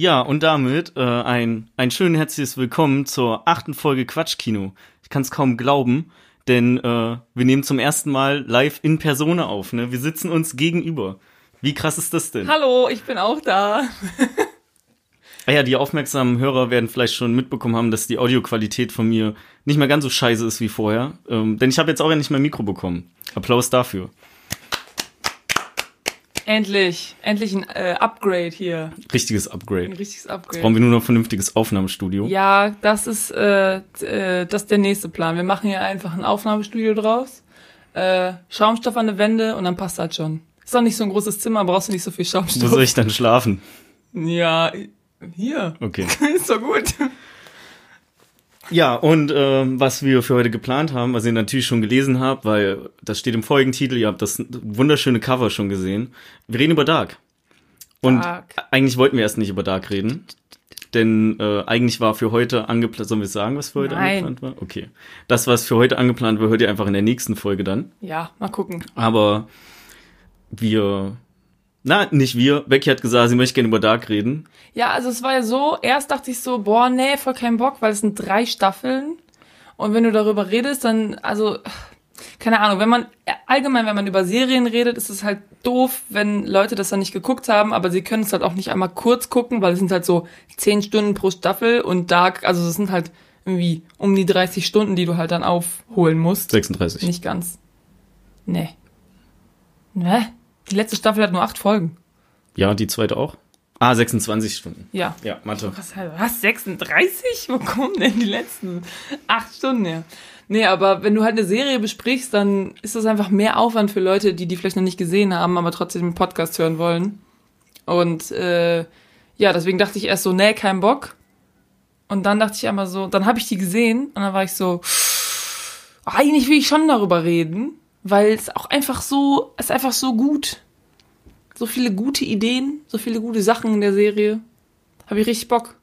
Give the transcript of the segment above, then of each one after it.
Ja, und damit äh, ein, ein schön herzliches Willkommen zur achten Folge Quatschkino. Ich kann es kaum glauben, denn äh, wir nehmen zum ersten Mal live in Persona auf. Ne? Wir sitzen uns gegenüber. Wie krass ist das denn? Hallo, ich bin auch da. Ah ja, die aufmerksamen Hörer werden vielleicht schon mitbekommen haben, dass die Audioqualität von mir nicht mehr ganz so scheiße ist wie vorher. Ähm, denn ich habe jetzt auch endlich mein Mikro bekommen. Applaus dafür. Endlich, endlich ein äh, Upgrade hier. Richtiges Upgrade. Ein richtiges Jetzt Upgrade. brauchen wir nur noch ein vernünftiges Aufnahmestudio. Ja, das ist, äh, äh, das ist der nächste Plan. Wir machen hier einfach ein Aufnahmestudio draus. Äh, Schaumstoff an der Wände und dann passt das schon. Ist doch nicht so ein großes Zimmer, brauchst du nicht so viel Wo Schaumstoff. soll ich dann schlafen? Ja, hier. Okay. ist doch gut. Ja, und ähm, was wir für heute geplant haben, was ihr natürlich schon gelesen habt, weil das steht im Folgentitel, ihr habt das wunderschöne Cover schon gesehen. Wir reden über Dark. Und Dark. eigentlich wollten wir erst nicht über Dark reden. Denn äh, eigentlich war für heute angeplant, sollen wir sagen, was für heute Nein. angeplant war? Okay. Das, was für heute angeplant war, hört ihr einfach in der nächsten Folge dann. Ja, mal gucken. Aber wir, na, nicht wir, Becky hat gesagt, sie möchte gerne über Dark reden. Ja, also es war ja so, erst dachte ich so, boah, nee, voll keinen Bock, weil es sind drei Staffeln. Und wenn du darüber redest, dann, also, keine Ahnung, wenn man, allgemein, wenn man über Serien redet, ist es halt doof, wenn Leute das dann nicht geguckt haben, aber sie können es halt auch nicht einmal kurz gucken, weil es sind halt so zehn Stunden pro Staffel und Dark, also es sind halt irgendwie um die 30 Stunden, die du halt dann aufholen musst. 36. Nicht ganz. Nee. Ne? Die letzte Staffel hat nur acht Folgen. Ja, die zweite auch. Ah, 26 Stunden. Ja. Ja, Mathe. Was, was 36? Wo kommen denn die letzten acht Stunden her? Nee, aber wenn du halt eine Serie besprichst, dann ist das einfach mehr Aufwand für Leute, die die vielleicht noch nicht gesehen haben, aber trotzdem den Podcast hören wollen. Und äh, ja, deswegen dachte ich erst so, nee, kein Bock. Und dann dachte ich einmal so, dann habe ich die gesehen und dann war ich so, eigentlich will ich schon darüber reden, weil es auch einfach so, es ist einfach so gut. So viele gute Ideen, so viele gute Sachen in der Serie. Habe ich richtig Bock.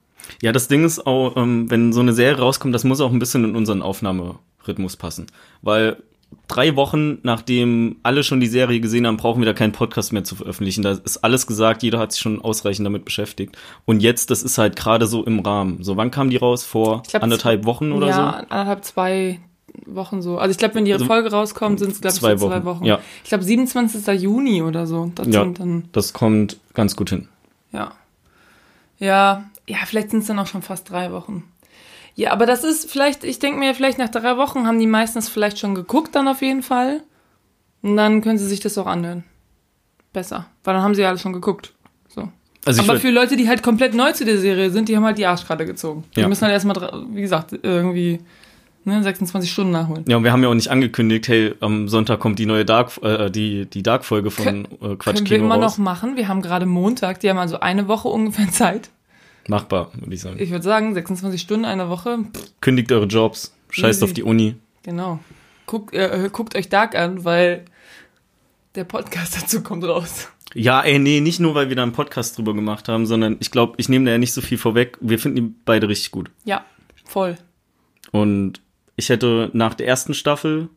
Ja, das Ding ist auch, ähm, wenn so eine Serie rauskommt, das muss auch ein bisschen in unseren Aufnahmerhythmus passen. Weil drei Wochen, nachdem alle schon die Serie gesehen haben, brauchen wir da keinen Podcast mehr zu veröffentlichen. Da ist alles gesagt, jeder hat sich schon ausreichend damit beschäftigt. Und jetzt, das ist halt gerade so im Rahmen. So, wann kam die raus? Vor glaub, anderthalb Wochen oder ja, so? anderthalb, zwei Wochen so. Also ich glaube, wenn die Also Folge rauskommt, sind es, glaube ich, zwei so zwei Wochen, Wochen. ja. Ich glaube, 27. Juni oder so. Das Ja. dann, Das kommt ganz gut hin. ja. Ja, ja, vielleicht sind es dann auch schon fast drei Wochen. Ja, aber das ist vielleicht, ich denke mir, vielleicht nach drei Wochen haben die meistens vielleicht schon geguckt dann auf jeden Fall. Und dann können sie sich das auch anhören. Besser. Weil dann haben sie ja alles schon geguckt. So. Also Aber für Leute, die halt komplett neu zu der Serie sind, die haben halt die Arschkarte gezogen. Die Ja. müssen halt erstmal, wie gesagt, irgendwie ne, 26 Stunden nachholen. ja, und wir haben ja auch nicht angekündigt, hey, am Sonntag kommt die neue Dark, äh, die, die Dark-Folge von äh, Quatsch Können wir Kino immer raus. noch machen. Wir haben gerade Montag, die haben also eine Woche ungefähr Zeit. Machbar, würde ich sagen. Ich würde sagen, 26 Stunden, eine Woche. Pff, Kündigt eure Jobs, scheißt Easy. auf die Uni. genau. Guckt, äh, guckt euch Dark an, weil der Podcast dazu kommt raus. Ja, ey, nee, nicht nur, weil wir da einen Podcast drüber gemacht haben, sondern ich glaube, ich nehme da ja nicht so viel vorweg. Wir finden die beide richtig gut. Ja, voll. Und ich hätte nach der ersten Staffel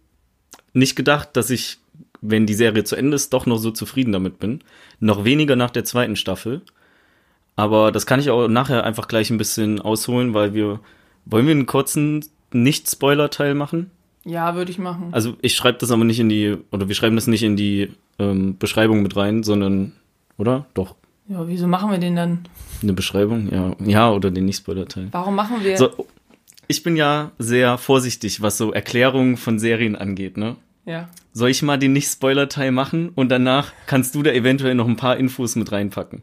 nicht gedacht, dass ich, wenn die Serie zu Ende ist, doch noch so zufrieden damit bin. Noch weniger nach der zweiten Staffel. Aber das kann ich auch nachher einfach gleich ein bisschen ausholen, weil wir, wollen wir einen kurzen Nicht-Spoiler-Teil machen? Ja, würde ich machen. Also ich schreibe das aber nicht in die, oder wir schreiben das nicht in die ähm, Beschreibung mit rein, sondern, oder? Doch. Ja, wieso machen wir den dann? Eine Beschreibung, ja. Ja, oder den Nicht-Spoiler-Teil. Warum machen wir? So, ich bin ja sehr vorsichtig, was so Erklärungen von Serien angeht, ne? Ja. Soll ich mal den Nicht-Spoiler-Teil machen und danach kannst du da eventuell noch ein paar Infos mit reinpacken?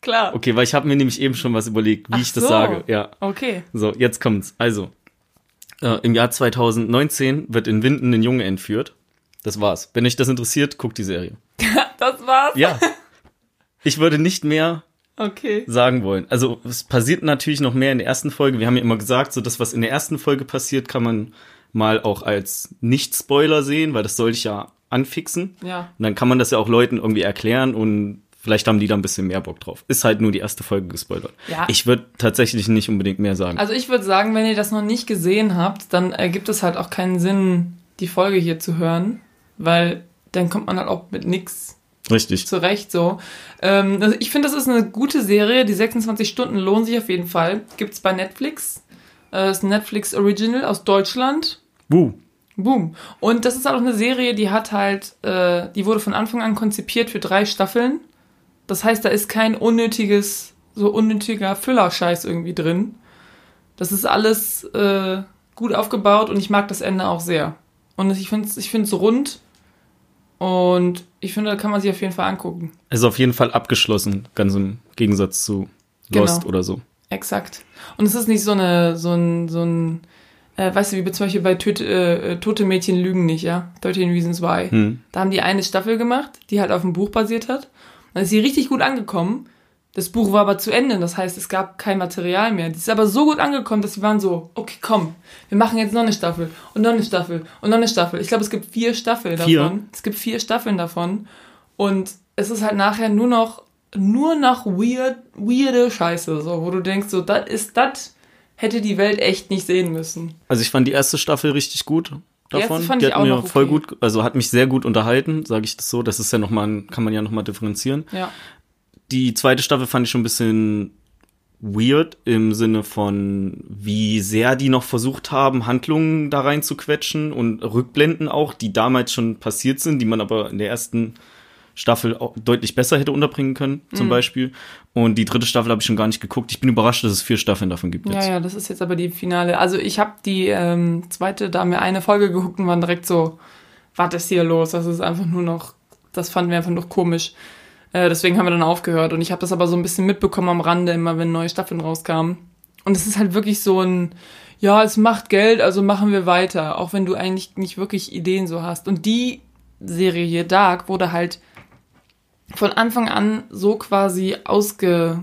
Klar. Okay, weil ich habe mir nämlich eben schon was überlegt, wie Ach ich das so. sage. Ja. Okay. So, jetzt kommt's. Also, äh, im Jahr 2019 wird in Winden ein Junge entführt. Das war's. Wenn euch das interessiert, guckt die Serie. Das war's? Ja. Ich würde nicht mehr Okay. sagen wollen. Also es passiert natürlich noch mehr in der ersten Folge. Wir haben ja immer gesagt, so das, was in der ersten Folge passiert, kann man mal auch als Nicht-Spoiler sehen, weil das soll ich ja anfixen. Ja. Und dann kann man das ja auch Leuten irgendwie erklären und vielleicht haben die da ein bisschen mehr Bock drauf. Ist halt nur die erste Folge gespoilert. Ja. Ich würde tatsächlich nicht unbedingt mehr sagen. Also ich würde sagen, wenn ihr das noch nicht gesehen habt, dann ergibt es halt auch keinen Sinn, die Folge hier zu hören, weil dann kommt man halt auch mit nix Richtig. Zu Recht so. Ähm, also ich finde, das ist eine gute Serie. Die 26 Stunden lohnen sich auf jeden Fall. Gibt's bei Netflix. Äh, ist ein Netflix Original aus Deutschland. Wuh. Boom. Und das ist auch eine Serie, die hat halt, äh, die wurde von Anfang an konzipiert für drei Staffeln. Das heißt, da ist kein unnötiges, so unnötiger Füllerscheiß irgendwie drin. Das ist alles äh, gut aufgebaut und ich mag das Ende auch sehr. Und ich finde es ich find's rund und ich finde, da kann man sich auf jeden Fall angucken. Es ist auf jeden Fall abgeschlossen, ganz im Gegensatz zu Lost Genau. oder so. Exakt. Und es ist nicht so eine, so ein, so ein, äh, weißt du, wie zum Beispiel bei Töte, äh, Tote Mädchen lügen nicht, ja? 13 Reasons Why. Hm. Da haben die eine Staffel gemacht, die halt auf dem Buch basiert hat. Dann ist sie richtig gut angekommen. Das Buch war aber zu Ende, das heißt, es gab kein Material mehr. Die ist aber so gut angekommen, dass sie waren so, okay, komm, wir machen jetzt noch eine Staffel und noch eine Staffel und noch eine Staffel. Ich glaube, es gibt vier Staffeln Vier? davon. Es gibt vier Staffeln davon. Und es ist halt nachher nur noch, nur noch weird, weirde Scheiße, so, wo du denkst, so, das ist, das hätte die Welt echt nicht sehen müssen. Also ich fand die erste Staffel richtig gut Die davon. fand die ich hat auch mir voll okay. gut, also hat mich sehr gut unterhalten, sage ich das so. Das ist ja nochmal, kann man ja nochmal differenzieren. Ja. Die zweite Staffel fand ich schon ein bisschen weird im Sinne von, wie sehr die noch versucht haben, Handlungen da rein zu quetschen und Rückblenden auch, die damals schon passiert sind, die man aber in der ersten Staffel deutlich besser hätte unterbringen können, Mhm. zum Beispiel. Und die dritte Staffel habe ich schon gar nicht geguckt. Ich bin überrascht, dass es vier Staffeln davon gibt Ja, jetzt. ja, das ist jetzt aber die Finale. Also ich habe die ähm, zweite, da haben wir eine Folge geguckt und waren direkt so, was ist hier los? Das ist einfach nur noch, das fanden wir einfach noch komisch. Äh, deswegen haben wir dann aufgehört. Und ich habe das aber so ein bisschen mitbekommen am Rande, immer wenn neue Staffeln rauskamen. Und es ist halt wirklich so ein, ja, es macht Geld, also machen wir weiter. Auch wenn du eigentlich nicht wirklich Ideen so hast. Und die Serie hier, Dark, wurde halt von Anfang an so quasi ausge,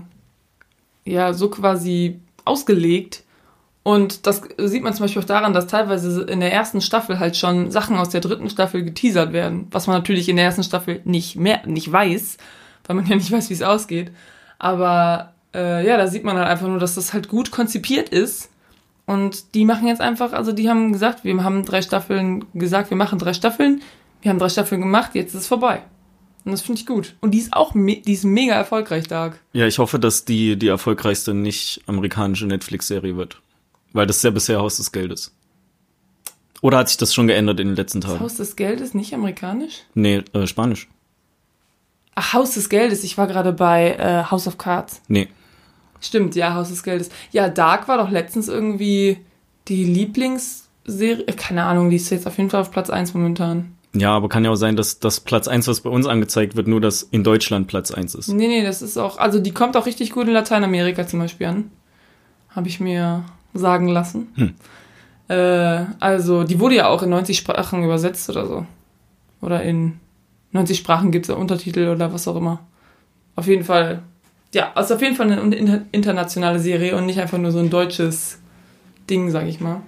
ja, so quasi ausgelegt. Und das sieht man zum Beispiel auch daran, dass teilweise in der ersten Staffel halt schon Sachen aus der dritten Staffel geteasert werden, was man natürlich in der ersten Staffel nicht mehr, nicht weiß, weil man ja nicht weiß, wie es ausgeht. Aber äh, ja, da sieht man halt einfach nur, dass das halt gut konzipiert ist. Und die machen jetzt einfach, also die haben gesagt, wir haben drei Staffeln gesagt, wir machen drei Staffeln. Wir haben drei Staffeln gemacht, jetzt ist es vorbei. Und das finde ich gut. Und die ist auch, die ist mega erfolgreich, Dark. Ja, ich hoffe, dass die die erfolgreichste nicht amerikanische Netflix-Serie wird. Weil das ist ja bisher Haus des Geldes. Oder hat sich das schon geändert in den letzten Das Tagen? Haus des Geldes, nicht amerikanisch? Nee, äh, Spanisch. Ach, Haus des Geldes. Ich war gerade bei äh, House of Cards. Nee. Stimmt, ja, Haus des Geldes. Ja, Dark war doch letztens irgendwie die Lieblingsserie. äh, Keine Ahnung, die ist jetzt auf jeden Fall auf Platz 1 momentan. Ja, aber kann ja auch sein, dass das Platz 1, was bei uns angezeigt wird, nur das in Deutschland Platz 1 ist. Nee, nee, das ist auch. Also, die kommt auch richtig gut in Lateinamerika zum Beispiel an. Habe ich mir sagen lassen. Hm. Äh, also, die wurde ja auch in 90 Sprachen übersetzt oder so. Oder in 90 Sprachen gibt es ja Untertitel oder was auch immer. Auf jeden Fall. Ja, also auf jeden Fall eine inter- internationale Serie und nicht einfach nur so ein deutsches Ding, sag ich mal.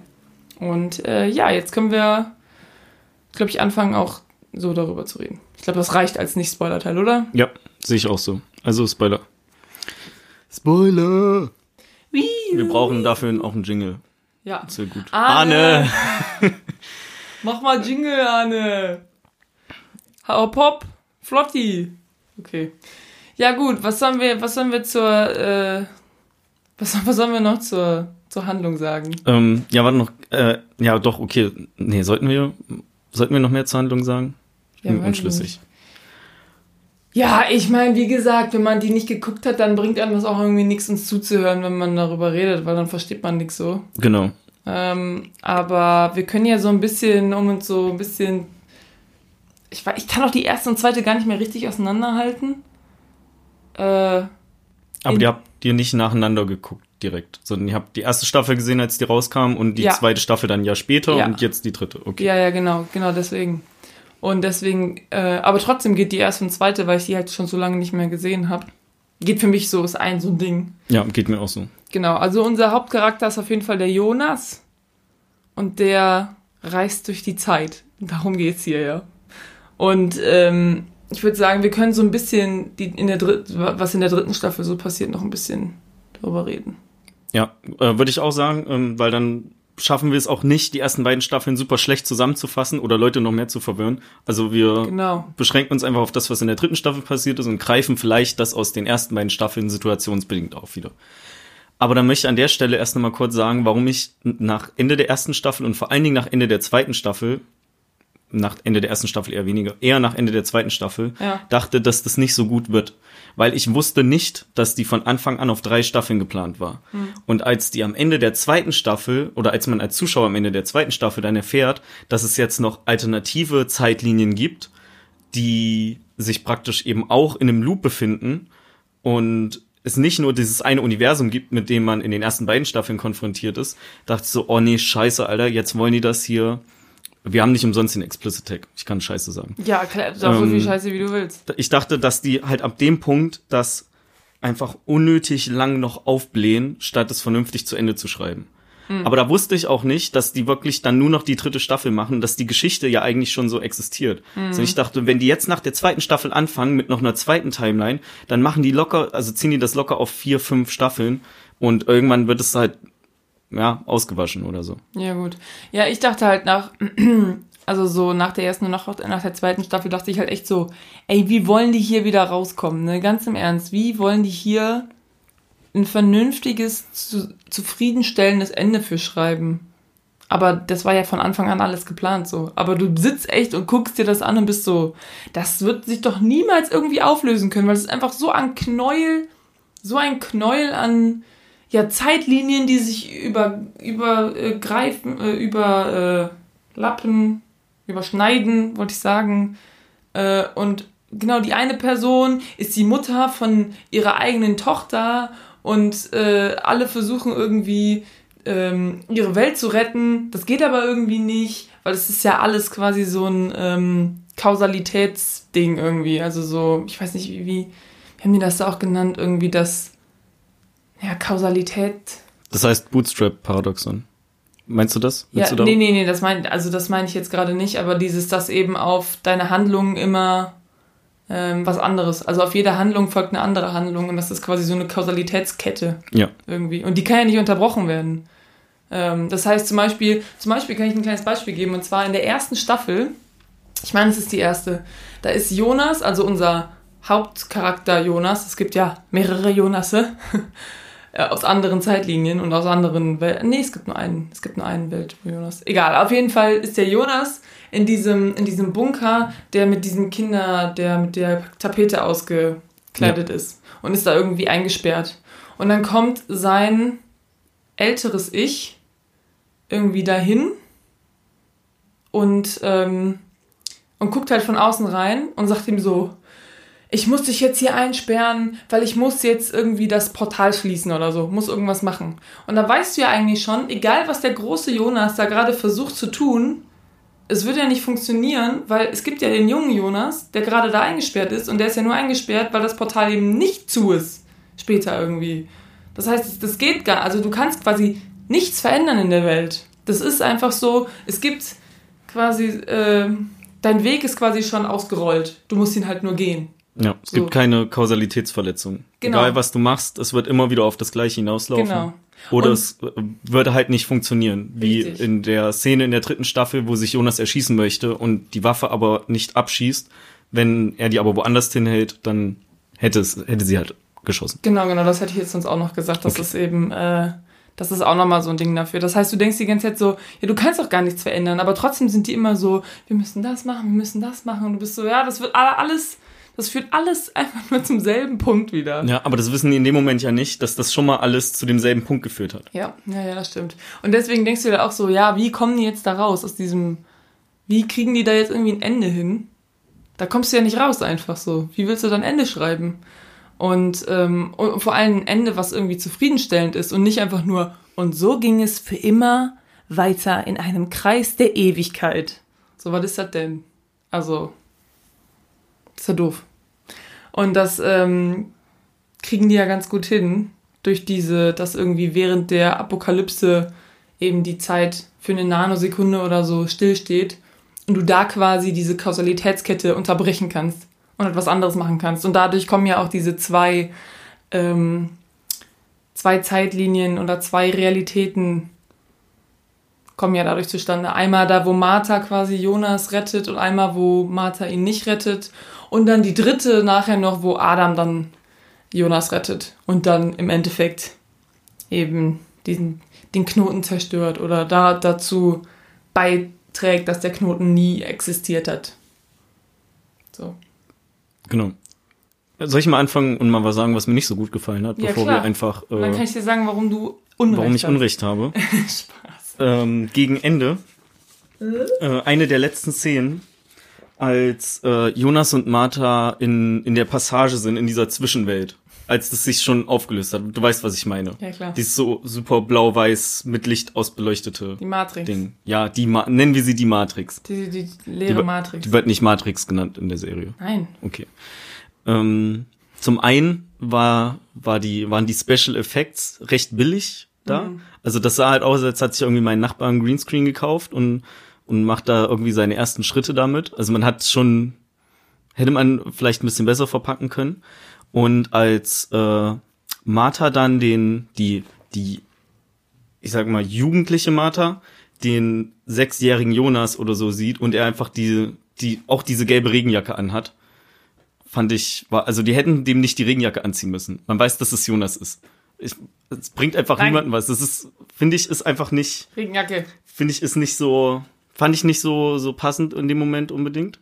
Und äh, ja, jetzt können wir, glaube ich, anfangen auch so darüber zu reden. Ich glaube, das reicht als Nicht-Spoiler-Teil, oder? Ja, sehe ich auch so. Also Spoiler. Spoiler! Wie? Wir brauchen dafür auch einen Jingle. Ja. Das wäre gut. Arne. Mach mal Jingle, Arne. Hau Pop, Flotti. Okay. Ja gut, was sollen wir, was sollen wir zur, äh, was, was sollen wir noch zur, zur Handlung sagen? Ähm, ja, warte noch. Äh, ja, doch, okay. Nee, sollten wir, sollten wir noch mehr zur Handlung sagen? Ich bin Ja, unschlüssig. Ja, ich meine, wie gesagt, wenn man die nicht geguckt hat, dann bringt einem das auch irgendwie nichts, uns zuzuhören, wenn man darüber redet, weil dann versteht man nichts so. Genau. Ähm, aber wir können ja so ein bisschen, um uns so ein bisschen. Ich, ich kann auch die erste und zweite gar nicht mehr richtig auseinanderhalten. Äh, Aber die habt ihr nicht nacheinander geguckt direkt, sondern ihr habt die erste Staffel gesehen, als die rauskam und die Ja. zweite Staffel dann ein Jahr später Ja. und jetzt die dritte. Okay. ja, ja, genau, genau deswegen. Und deswegen, äh, aber trotzdem geht die erste und zweite, weil ich die halt schon so lange nicht mehr gesehen habe. Geht für mich so, ist ein so ein Ding. Ja, geht mir auch so. Genau, also unser Hauptcharakter ist auf jeden Fall der Jonas. Und der reist durch die Zeit. Darum geht's hier, ja. Und ähm, ich würde sagen, wir können so ein bisschen, die in der dritten, was in der dritten Staffel so passiert, noch ein bisschen darüber reden. Ja, äh, würde ich auch sagen, ähm, weil dann schaffen wir es auch nicht, die ersten beiden Staffeln super schlecht zusammenzufassen oder Leute noch mehr zu verwirren. Also wir Genau. beschränken uns einfach auf das, was in der dritten Staffel passiert ist und greifen vielleicht das aus den ersten beiden Staffeln situationsbedingt auf wieder. Aber dann möchte ich an der Stelle erst nochmal kurz sagen, warum ich nach Ende der ersten Staffel und vor allen Dingen nach Ende der zweiten Staffel, nach Ende der ersten Staffel eher weniger, eher nach Ende der zweiten Staffel, Ja. dachte, dass das nicht so gut wird. Weil ich wusste nicht, dass die von Anfang an auf drei Staffeln geplant war. Und als die am Ende der zweiten Staffel, oder als man als Zuschauer am Ende der zweiten Staffel dann erfährt, dass es jetzt noch alternative Zeitlinien gibt, die sich praktisch eben auch in einem Loop befinden und es nicht nur dieses eine Universum gibt, mit dem man in den ersten beiden Staffeln konfrontiert ist, dachte ich so, oh nee, scheiße, Alter, jetzt wollen die das hier. Wir haben nicht umsonst den Explicit Tag. Ich kann Scheiße sagen. Ja, klar, sag so Ähm, viel Scheiße, wie du willst. Ich dachte, dass die halt ab dem Punkt das einfach unnötig lang noch aufblähen, statt es vernünftig zu Ende zu schreiben. Aber da wusste ich auch nicht, dass die wirklich dann nur noch die dritte Staffel machen, dass die Geschichte ja eigentlich schon so existiert. Also ich dachte, wenn die jetzt nach der zweiten Staffel anfangen mit noch einer zweiten Timeline, dann machen die locker, also ziehen die das locker auf vier, fünf Staffeln und irgendwann wird es halt ja ausgewaschen oder so. Ja, gut. Ja, ich dachte halt nach, also so nach der ersten und nach, nach der zweiten Staffel dachte ich halt echt so, ey, wie wollen die hier wieder rauskommen, ne? Ganz im Ernst, wie wollen die hier ein vernünftiges, zu, zufriedenstellendes Ende für schreiben? Aber das war ja von Anfang an alles geplant so. Aber du sitzt echt und guckst dir das an und bist so, das wird sich doch niemals irgendwie auflösen können, weil es ist einfach so ein Knäuel, so ein Knäuel an ja, Zeitlinien, die sich über, übergreifen, äh, über äh, Lappen, überschneiden, wollte ich sagen. Äh, und genau, die eine Person ist die Mutter von ihrer eigenen Tochter und äh, alle versuchen irgendwie ähm, ihre Welt zu retten. Das geht aber irgendwie nicht, weil es ist ja alles quasi so ein ähm, Kausalitätsding irgendwie. Also so, ich weiß nicht, wie, wie, wie haben die das da auch genannt? Irgendwie das, ja, Kausalität. Das heißt Bootstrap-Paradoxon. Meinst du das? Ja, Willst du da- nee, nee, nee, das mein, also das meine ich jetzt gerade nicht, aber dieses, dass eben auf deine Handlungen immer ähm, was anderes. Also auf jede Handlung folgt eine andere Handlung und das ist quasi so eine Kausalitätskette Ja. irgendwie. Und die kann ja nicht unterbrochen werden. Ähm, das heißt zum Beispiel, zum Beispiel kann ich ein kleines Beispiel geben, und zwar in der ersten Staffel, ich meine, es ist die erste, da ist Jonas, also unser Hauptcharakter Jonas, es gibt ja mehrere Jonasse, äh, aus anderen Zeitlinien und aus anderen Welten. Nee, es gibt nur einen, es gibt nur einen Welt, wo Jonas. Egal, auf jeden Fall ist der Jonas in diesem, in diesem Bunker, der mit diesem Kinder, der mit der Tapete ausgekleidet ist und ist da irgendwie eingesperrt. Und dann kommt sein älteres Ich irgendwie dahin und, ähm, und guckt halt von außen rein und sagt ihm so, ich muss dich jetzt hier einsperren, weil ich muss jetzt irgendwie das Portal schließen oder so, muss irgendwas machen. Und da weißt du ja eigentlich schon, egal was der große Jonas da gerade versucht zu tun, es wird ja nicht funktionieren, weil es gibt ja den jungen Jonas, der gerade da eingesperrt ist und der ist ja nur eingesperrt, weil das Portal eben nicht zu ist. Später irgendwie. Das heißt, das geht gar, also du kannst quasi nichts verändern in der Welt. Das ist einfach so, es gibt quasi, äh, dein Weg ist quasi schon ausgerollt. Du musst ihn halt nur gehen. Ja, es So. gibt keine Kausalitätsverletzung. Genau. Egal, was du machst, es wird immer wieder auf das Gleiche hinauslaufen. Genau. Oder Und- es würde halt nicht funktionieren, wie Richtig. in der Szene in der dritten Staffel, wo sich Jonas erschießen möchte und die Waffe aber nicht abschießt. Wenn er die aber woanders hinhält, dann hätte, es, hätte sie halt geschossen. Genau, genau, das hätte ich jetzt sonst auch noch gesagt. Das Okay. ist eben, äh, das ist auch nochmal so ein Ding dafür. Das heißt, du denkst die ganze Zeit so, ja, du kannst doch gar nichts verändern, aber trotzdem sind die immer so, wir müssen das machen, wir müssen das machen. Und du bist so, ja, das wird alle- alles, das führt alles einfach nur zum selben Punkt wieder. Ja, aber das wissen die in dem Moment ja nicht, dass das schon mal alles zu demselben Punkt geführt hat. Ja, ja, ja, das stimmt. Und deswegen denkst du dir auch so, ja, wie kommen die jetzt da raus aus diesem, wie kriegen die da jetzt irgendwie ein Ende hin? Da kommst du ja nicht raus einfach so. Wie willst du dann Ende schreiben? Und, ähm, und vor allem ein Ende, was irgendwie zufriedenstellend ist und nicht einfach nur, und so ging es für immer weiter in einem Kreis der Ewigkeit. So, was ist das denn? Also, ist ja doof. Und das ähm, kriegen die ja ganz gut hin, durch diese, dass irgendwie während der Apokalypse eben die Zeit für eine Nanosekunde oder so stillsteht und du da quasi diese Kausalitätskette unterbrechen kannst und etwas anderes machen kannst. Und dadurch kommen ja auch diese zwei, ähm, zwei Zeitlinien oder zwei Realitäten kommen ja dadurch zustande. Einmal da, wo Martha quasi Jonas rettet und einmal, wo Martha ihn nicht rettet. Und dann die dritte nachher noch, wo Adam dann Jonas rettet und dann im Endeffekt eben diesen, den Knoten zerstört oder da dazu beiträgt, dass der Knoten nie existiert hat. So. Genau. Soll ich mal anfangen und mal was sagen, was mir nicht so gut gefallen hat, Ja, bevor klar. wir einfach, Und dann kann äh, ich dir sagen, warum du Unrecht warum ich hast. Unrecht habe. Spaß. ähm, gegen Ende äh, eine der letzten Szenen, als äh, Jonas und Martha in, in der Passage sind, in dieser Zwischenwelt, als das sich schon aufgelöst hat. Du weißt, was ich meine. Ja, klar. Dieses so super blau-weiß mit Licht ausbeleuchtete Die Matrix. Ding. Ja, die Ma nennen wir sie die Matrix. Die, die, die Die, leere wird- Matrix. die wird nicht Matrix genannt in der Serie. Nein. Okay. Ähm, zum einen war, war die, waren die Special Effects recht billig da. Mhm. Also das sah halt aus, als hat sich irgendwie mein Nachbar einen Greenscreen gekauft und, und macht da irgendwie seine ersten Schritte damit. Also man hat schon, hätte man vielleicht ein bisschen besser verpacken können. Und als äh, Martha dann den, die, die, ich sag mal, jugendliche Martha, den sechsjährigen Jonas oder so sieht und er einfach die, die, auch diese gelbe Regenjacke anhat, fand ich, war, also die hätten dem nicht die Regenjacke anziehen müssen. Man weiß, dass es Jonas ist. Ich, es bringt einfach Nein. niemanden was. Das ist, finde ich, ist einfach nicht, Regenjacke. finde ich, ist nicht so, fand ich nicht so, so passend in dem Moment unbedingt.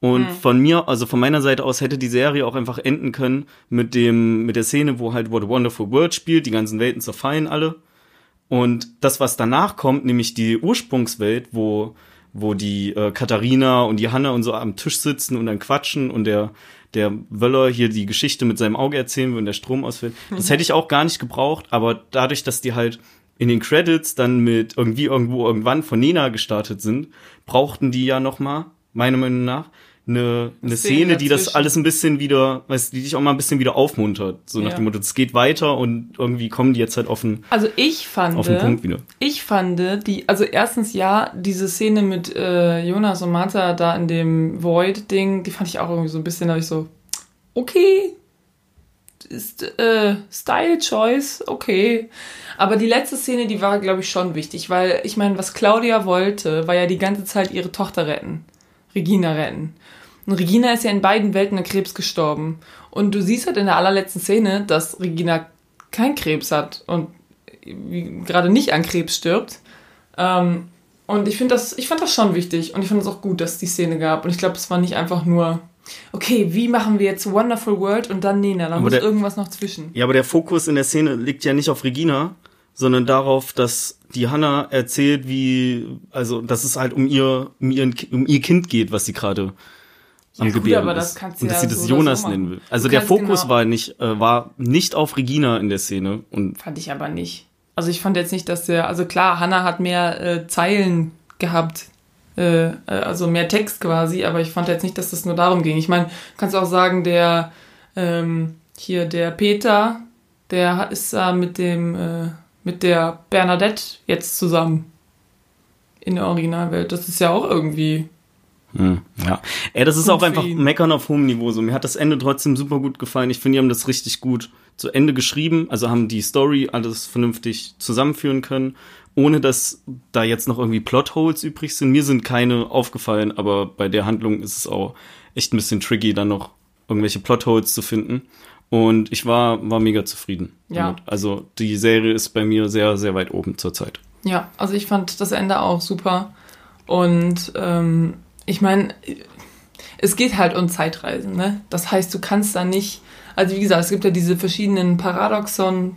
Und von mir, also von meiner Seite aus hätte die Serie auch einfach enden können mit dem, mit der Szene, wo halt What a Wonderful World spielt, die ganzen Welten zerfallen alle. Und das, was danach kommt, nämlich die Ursprungswelt, wo, wo die äh, Katharina und die Hanna und so am Tisch sitzen und dann quatschen und der, der Wöller hier die Geschichte mit seinem Auge erzählen will und der Strom ausfällt. Das hätte ich auch gar nicht gebraucht, aber dadurch, dass die halt in den Credits dann mit irgendwie irgendwo irgendwann von Nena gestartet sind, brauchten die ja noch mal, meiner Meinung nach, eine, eine Szene Szene, die das alles ein bisschen wieder, weißt du, die dich auch mal ein bisschen wieder aufmuntert. So nach Ja. dem Motto, es geht weiter und irgendwie kommen die jetzt halt auf den, Also ich fand, auf den Punkt wieder. ich fand die, also erstens ja, diese Szene mit äh, Jonas und Martha da in dem Void-Ding, die fand ich auch irgendwie so ein bisschen, da hab ich so, okay, ist, äh, Style Choice, okay. Aber die letzte Szene, die war, glaube ich, schon wichtig, weil ich meine, was Claudia wollte, war ja die ganze Zeit ihre Tochter retten. Regina retten. Und Regina ist ja in beiden Welten an Krebs gestorben. Und du siehst halt in der allerletzten Szene, dass Regina kein Krebs hat und gerade nicht an Krebs stirbt. Ähm, und ich finde das, ich fand das schon wichtig und ich fand es auch gut, dass es die Szene gab. Und ich glaube, es war nicht einfach nur, okay, wie machen wir jetzt Wonderful World und dann Nena, da Aber muss der- irgendwas noch zwischen. Ja, aber der Fokus in der Szene liegt ja nicht auf Regina, sondern darauf, dass die Hannah erzählt, wie, also, dass es halt um ihr, um ihren, um ihr Kind geht, was sie gerade am gut, Gebären aber das ist. kannst du Und dass ja sie das so Jonas nennen will. Also der kannst Fokus genau- war nicht, äh, war nicht auf Regina in der Szene und Fand ich aber nicht. Also ich fand jetzt nicht, dass der, also klar, Hannah hat mehr äh, Zeilen gehabt, äh, äh, also mehr Text quasi, aber ich fand jetzt nicht, dass das nur darum ging. Ich meine, kannst auch sagen, der ähm, hier der Peter, der ist da mit dem äh, mit der Bernadette jetzt zusammen in der Originalwelt. Das ist ja auch irgendwie Hm, ja. Ey, das ist auch einfach. Meckern auf hohem Niveau. So, mir hat das Ende trotzdem super gut gefallen. Ich finde, die haben das richtig gut zu Ende geschrieben. Also haben die Story alles vernünftig zusammenführen können, ohne dass da jetzt noch irgendwie Plotholes übrig sind. Mir sind keine aufgefallen, aber bei der Handlung ist es auch echt ein bisschen tricky, dann noch irgendwelche Plotholes zu finden. Und ich war, war mega zufrieden. Ja. damit. Also die Serie ist bei mir sehr, sehr weit oben zurzeit. Ja, also ich fand das Ende auch super. Und ähm, ich meine, es geht halt um Zeitreisen, ne? Das heißt, du kannst da nicht, also wie gesagt, es gibt ja diese verschiedenen Paradoxon,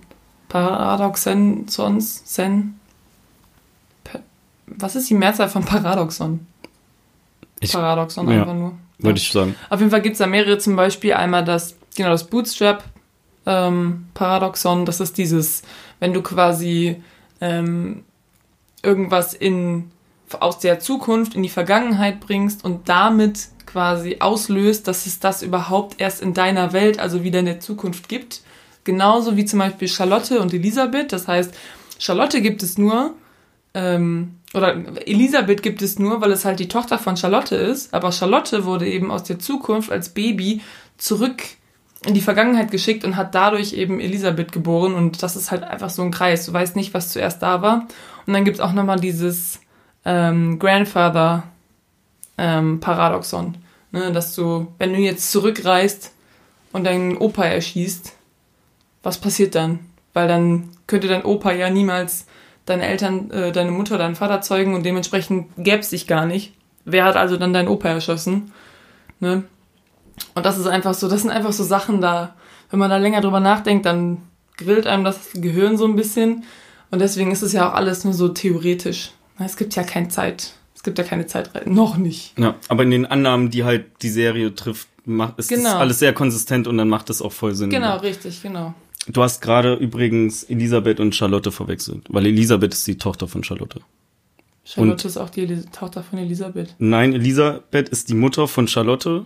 Paradoxons, Sen. Was ist die Mehrzahl von Paradoxon? Ich- Paradoxon ja, einfach nur. Würde ich sagen. Auf jeden Fall gibt es da mehrere, zum Beispiel einmal das, genau, das Bootstrap ähm, Paradoxon, das ist dieses, wenn du quasi ähm, irgendwas in, aus der Zukunft in die Vergangenheit bringst und damit quasi auslöst, dass es das überhaupt erst in deiner Welt, also wieder in der Zukunft gibt. Genauso wie zum Beispiel Charlotte und Elisabeth. Das heißt, Charlotte gibt es nur, ähm, oder Elisabeth gibt es nur, weil es halt die Tochter von Charlotte ist, aber Charlotte wurde eben aus der Zukunft als Baby zurück in die Vergangenheit geschickt und hat dadurch eben Elisabeth geboren und das ist halt einfach so ein Kreis. Du weißt nicht, was zuerst da war. Und dann gibt's auch nochmal dieses ähm, Grandfather ähm. Ne, dass du, wenn du jetzt zurückreist und deinen Opa erschießt, was passiert dann? Weil dann könnte dein Opa ja niemals deine Eltern, äh, deine Mutter, deinen Vater zeugen und dementsprechend gäbe es dich gar nicht. Wer hat also dann deinen Opa erschossen? Ne? Und das ist einfach so, das sind einfach so Sachen da, wenn man da länger drüber nachdenkt, dann grillt einem das Gehirn so ein bisschen. Und deswegen ist es ja auch alles nur so theoretisch. Es gibt ja keine Zeit. Es gibt ja keine Zeitreise. Noch nicht. Ja, aber in den Annahmen, die halt die Serie trifft, macht, ist Genau. alles sehr konsistent und dann macht das auch voll Sinn. Genau, richtig, genau. Du hast gerade übrigens Elisabeth und Charlotte verwechselt, weil Elisabeth ist die Tochter von Charlotte. Charlotte ist auch die Elis Tochter von Elisabeth. Nein, Elisabeth ist die Mutter von Charlotte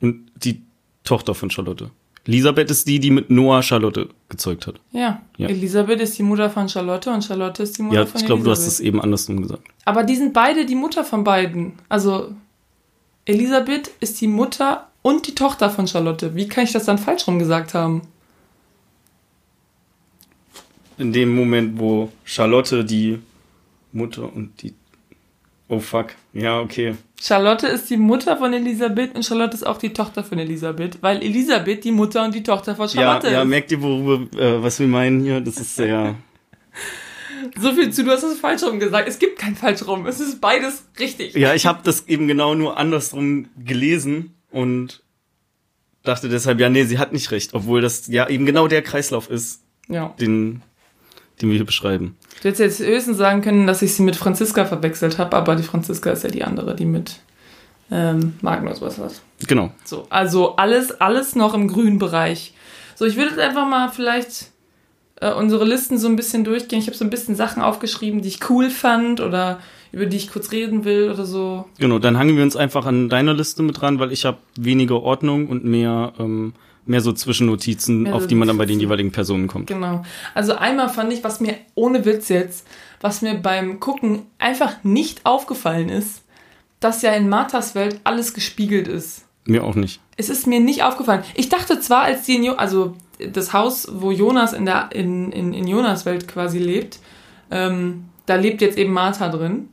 und die Tochter von Charlotte. Elisabeth ist die, die mit Noah Charlotte gezeugt hat. Ja. Ja. Elisabeth ist die Mutter von Charlotte und Charlotte ist die Mutter Ja, von ich glaube, du hast es eben andersrum gesagt. Aber die sind beide die Mutter von beiden. Also Elisabeth ist die Mutter und die Tochter von Charlotte. Wie kann ich das dann falsch rum gesagt haben? In dem Moment, wo Charlotte die Mutter und die. Oh fuck. Ja, okay. Charlotte ist die Mutter von Elisabeth und Charlotte ist auch die Tochter von Elisabeth, weil Elisabeth die Mutter und die Tochter von Ja, Charlotte ja, ist. merkt ihr, worüber, äh, was wir meinen hier? Das ist sehr. So viel zu, du hast es falsch rum gesagt. Es gibt kein falsch rum. Es ist beides richtig. Ja, ich habe das eben genau nur andersrum gelesen und dachte deshalb, ja, nee, sie hat nicht recht, obwohl das ja eben genau der Kreislauf ist, Ja. den, den wir hier beschreiben. Du hättest jetzt höchstens sagen können, dass ich sie mit Franziska verwechselt habe, aber die Franziska ist ja die andere, die mit ähm, Magnus was was. Genau. So, also alles, alles noch im grünen Bereich. So, ich würde jetzt einfach mal vielleicht äh, unsere Listen so ein bisschen durchgehen. Ich habe so ein bisschen Sachen aufgeschrieben, die ich cool fand oder über die ich kurz reden will oder so. Genau, dann hangen wir uns einfach an deiner Liste mit dran, weil ich habe weniger Ordnung und mehr, ähm, mehr so Zwischennotizen, Mehr auf die man dann bei den jeweiligen Personen kommt. Genau. Also einmal fand ich, was mir ohne Witz jetzt, was mir beim Gucken einfach nicht aufgefallen ist, dass ja in Marthas Welt alles gespiegelt ist. Mir auch nicht. Es ist mir nicht aufgefallen. Ich dachte zwar, als die in jo also das Haus, wo Jonas in der in, in, in Jonas Welt quasi lebt, ähm, da lebt jetzt eben Martha drin.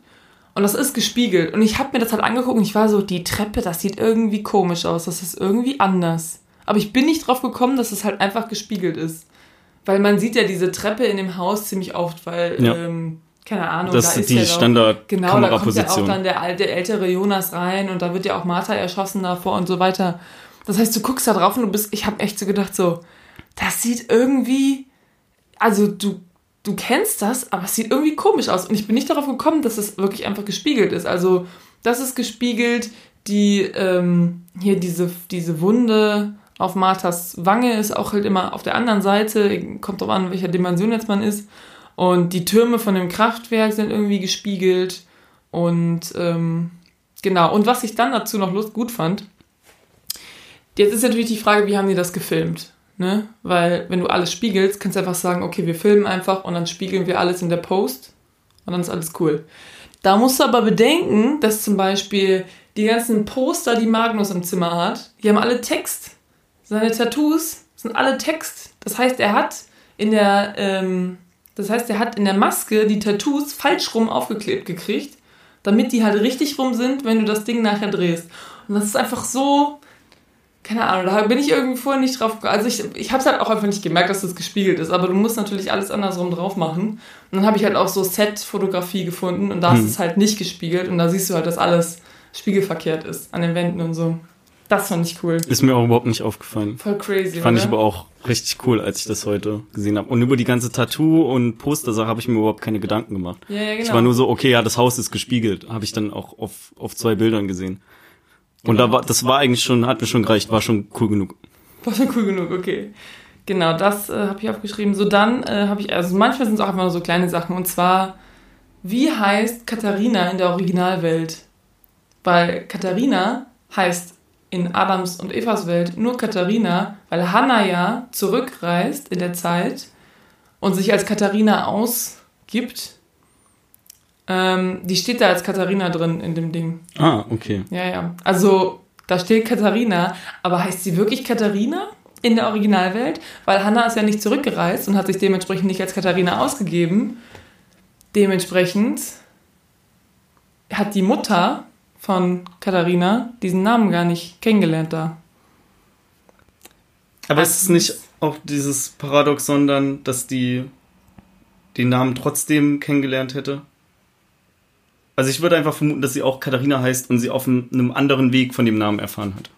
Und das ist gespiegelt. Und ich habe mir das halt angeguckt und ich war so, die Treppe, das sieht irgendwie komisch aus. Das ist irgendwie anders. Aber ich bin nicht drauf gekommen, dass es halt einfach gespiegelt ist. Weil man sieht ja diese Treppe in dem Haus ziemlich oft, weil, Ja. ähm, keine Ahnung, Das da ist die ja Standard Genau, da kommt ja auch dann der alte, ältere Jonas rein und da wird ja auch Martha erschossen davor und so weiter. Das heißt, du guckst da drauf und du bist, ich habe echt so gedacht, so, das sieht irgendwie, also du, du kennst das, aber es sieht irgendwie komisch aus. Und ich bin nicht darauf gekommen, dass es wirklich einfach gespiegelt ist. Also, das ist gespiegelt, die, ähm, hier diese, diese Wunde auf Marthas Wange ist auch halt immer auf der anderen Seite, kommt drauf an, welcher Dimension jetzt man ist. Und die Türme von dem Kraftwerk sind irgendwie gespiegelt. Und ähm, genau, und was ich dann dazu noch gut fand, jetzt ist natürlich die Frage, wie haben die das gefilmt? Ne? Weil wenn du alles spiegelst, kannst du einfach sagen, okay, wir filmen einfach und dann spiegeln wir alles in der Post und dann ist alles cool. Da musst du aber bedenken, dass zum Beispiel die ganzen Poster, die Magnus im Zimmer hat, die haben alle Text. Seine Tattoos sind alle Text. Das heißt, er hat in der, ähm, das heißt, er hat in der Maske die Tattoos falsch rum aufgeklebt gekriegt, damit die halt richtig rum sind, wenn du das Ding nachher drehst. Und das ist einfach so, keine Ahnung, da bin ich irgendwie vorher nicht drauf. Also ich, ich habe es halt auch einfach nicht gemerkt, dass das gespiegelt ist, aber du musst natürlich alles andersrum drauf machen. Und dann habe ich halt auch so Set-Fotografie gefunden und da ist Hm. es halt nicht gespiegelt und da siehst du halt, dass alles spiegelverkehrt ist an den Wänden und so. Das fand ich cool. Ist mir auch überhaupt nicht aufgefallen. Voll crazy. Fand oder? ich aber auch richtig cool, als ich das heute gesehen habe. Und über die ganze Tattoo- und Postersache habe ich mir überhaupt keine Gedanken gemacht. Ja, ja, genau. Ich war nur so, okay, ja, das Haus ist gespiegelt. Habe ich dann auch auf, auf zwei Bildern gesehen. Und Genau. da war, das war eigentlich schon, hat mir schon gereicht, war schon cool genug. War schon cool genug, okay. Genau, das äh, habe ich aufgeschrieben. So, dann äh, habe ich, also manchmal sind es auch einfach nur so kleine Sachen. Und zwar, wie heißt Katharina in der Originalwelt? Weil Katharina heißt in Adams und Evas Welt nur Katharina, weil Hannah ja zurückreist in der Zeit und sich als Katharina ausgibt. Ähm, die steht da als Katharina drin in dem Ding. Ah, okay. Ja, ja. Also Da steht Katharina, aber heißt sie wirklich Katharina in der Originalwelt? Weil Hannah ist ja nicht zurückgereist und hat sich dementsprechend nicht als Katharina ausgegeben. Dementsprechend hat die Mutter von Katharina diesen Namen gar nicht kennengelernt da. Aber ist es nicht auch dieses Paradoxon dann, dass die den Namen trotzdem kennengelernt hätte? Also ich würde einfach vermuten, dass sie auch Katharina heißt und sie auf einem anderen Weg von dem Namen erfahren hat.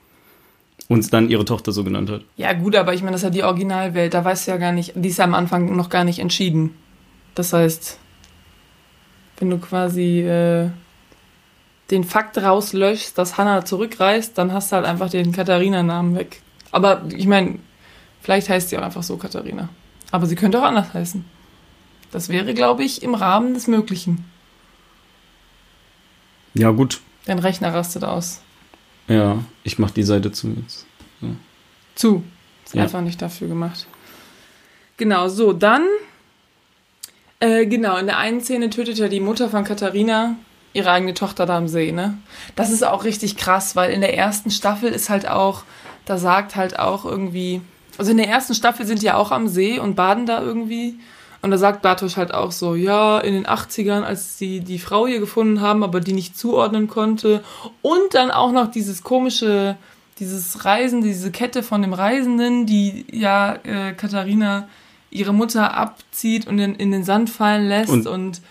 Und dann ihre Tochter so genannt hat. Ja, gut, aber ich meine, das ist ja die Originalwelt. Da weißt du ja gar nicht, die ist ja am Anfang noch gar nicht entschieden. Das heißt, wenn du quasi äh, den Fakt rauslöschst, dass Hannah zurückreist, dann hast du halt einfach den Katharina-Namen weg. Aber ich meine, vielleicht heißt sie auch einfach so Katharina. Aber sie könnte auch anders heißen. Das wäre, glaube ich, im Rahmen des Möglichen. Ja, gut. Dein Rechner rastet aus. Ja, ich mach die Seite zu jetzt. Ja. Zu. Ist Ja. einfach nicht dafür gemacht. Genau, so, dann. Äh, genau, in der einen Szene tötet ja die Mutter von Katharina ihre eigene Tochter da am See, ne? Das ist auch richtig krass, weil in der ersten Staffel ist halt auch, da sagt halt auch irgendwie, also in der ersten Staffel sind die ja auch am See und baden da irgendwie. Und da sagt Bartosch halt auch so, ja, in den 80ern, als sie die Frau hier gefunden haben, aber die nicht zuordnen konnte. Und dann auch noch dieses komische, dieses Reisen, diese Kette von dem Reisenden, die ja äh, Katharina ihre Mutter abzieht und in, in den Sand fallen lässt Und- und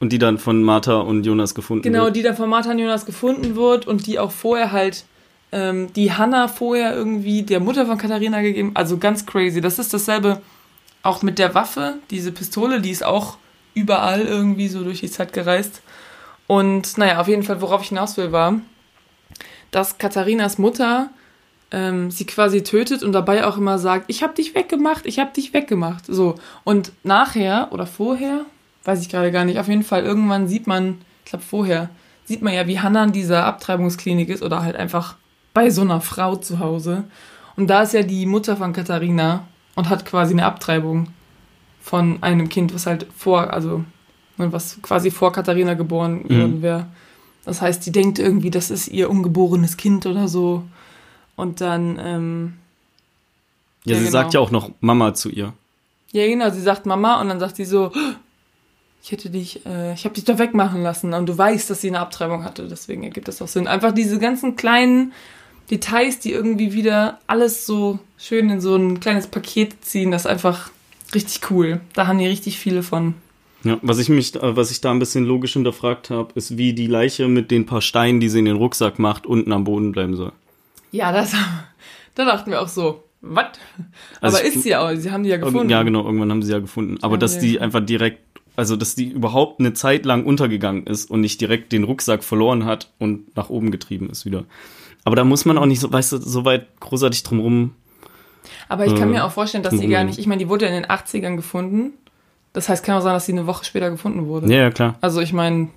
Und die dann von Martha und Jonas gefunden Genau, wird. die dann von Martha und Jonas gefunden wird und die auch vorher halt, ähm, die Hannah vorher irgendwie der Mutter von Katharina gegeben. Also ganz crazy. Das ist dasselbe auch mit der Waffe, diese Pistole, die ist auch überall irgendwie so durch die Zeit gereist. Und naja, auf jeden Fall, worauf ich hinaus will, war, dass Katharinas Mutter ähm, sie quasi tötet und dabei auch immer sagt, ich hab dich weggemacht, ich hab dich weggemacht. So. Und nachher oder vorher, weiß ich gerade gar nicht, auf jeden Fall irgendwann sieht man, ich glaube vorher, sieht man ja, wie Hannah in dieser Abtreibungsklinik ist oder halt einfach bei so einer Frau zu Hause. Und da ist ja die Mutter von Katharina und hat quasi eine Abtreibung von einem Kind, was halt vor, also was quasi vor Katharina geboren worden wäre. Das heißt, die denkt irgendwie, das ist ihr ungeborenes Kind oder so. Und dann, ähm, ja, ja, sie genau. sagt ja auch noch Mama zu ihr. ja genau, sie sagt Mama und dann sagt sie so, ich hätte dich, äh, ich habe dich doch wegmachen lassen und du weißt, dass sie eine Abtreibung hatte, deswegen ergibt das auch Sinn. Einfach diese ganzen kleinen Details, die irgendwie wieder alles so schön in so ein kleines Paket ziehen, das ist einfach richtig cool. Da haben die richtig viele von. Ja, was ich mich, äh, was ich da ein bisschen logisch hinterfragt habe, ist, wie die Leiche mit den paar Steinen, die sie in den Rucksack macht, unten am Boden bleiben soll. Ja, das, da dachten wir auch so, was? Also Aber ist sie auch, sie haben die ja gefunden. Ja, genau, irgendwann haben sie ja gefunden. Aber dass sie die ja einfach direkt, also dass die überhaupt eine Zeit lang untergegangen ist und nicht direkt den Rucksack verloren hat und nach oben getrieben ist wieder. Aber da muss man auch nicht so, weißt du, so weit großartig drumrum. Aber ich kann Äh, mir auch vorstellen, dass sie gar nicht, ich meine, die wurde ja in den 80ern gefunden. Das heißt, kann auch sein, dass sie eine Woche später gefunden wurde. Ja, ja, klar. Also ich meine,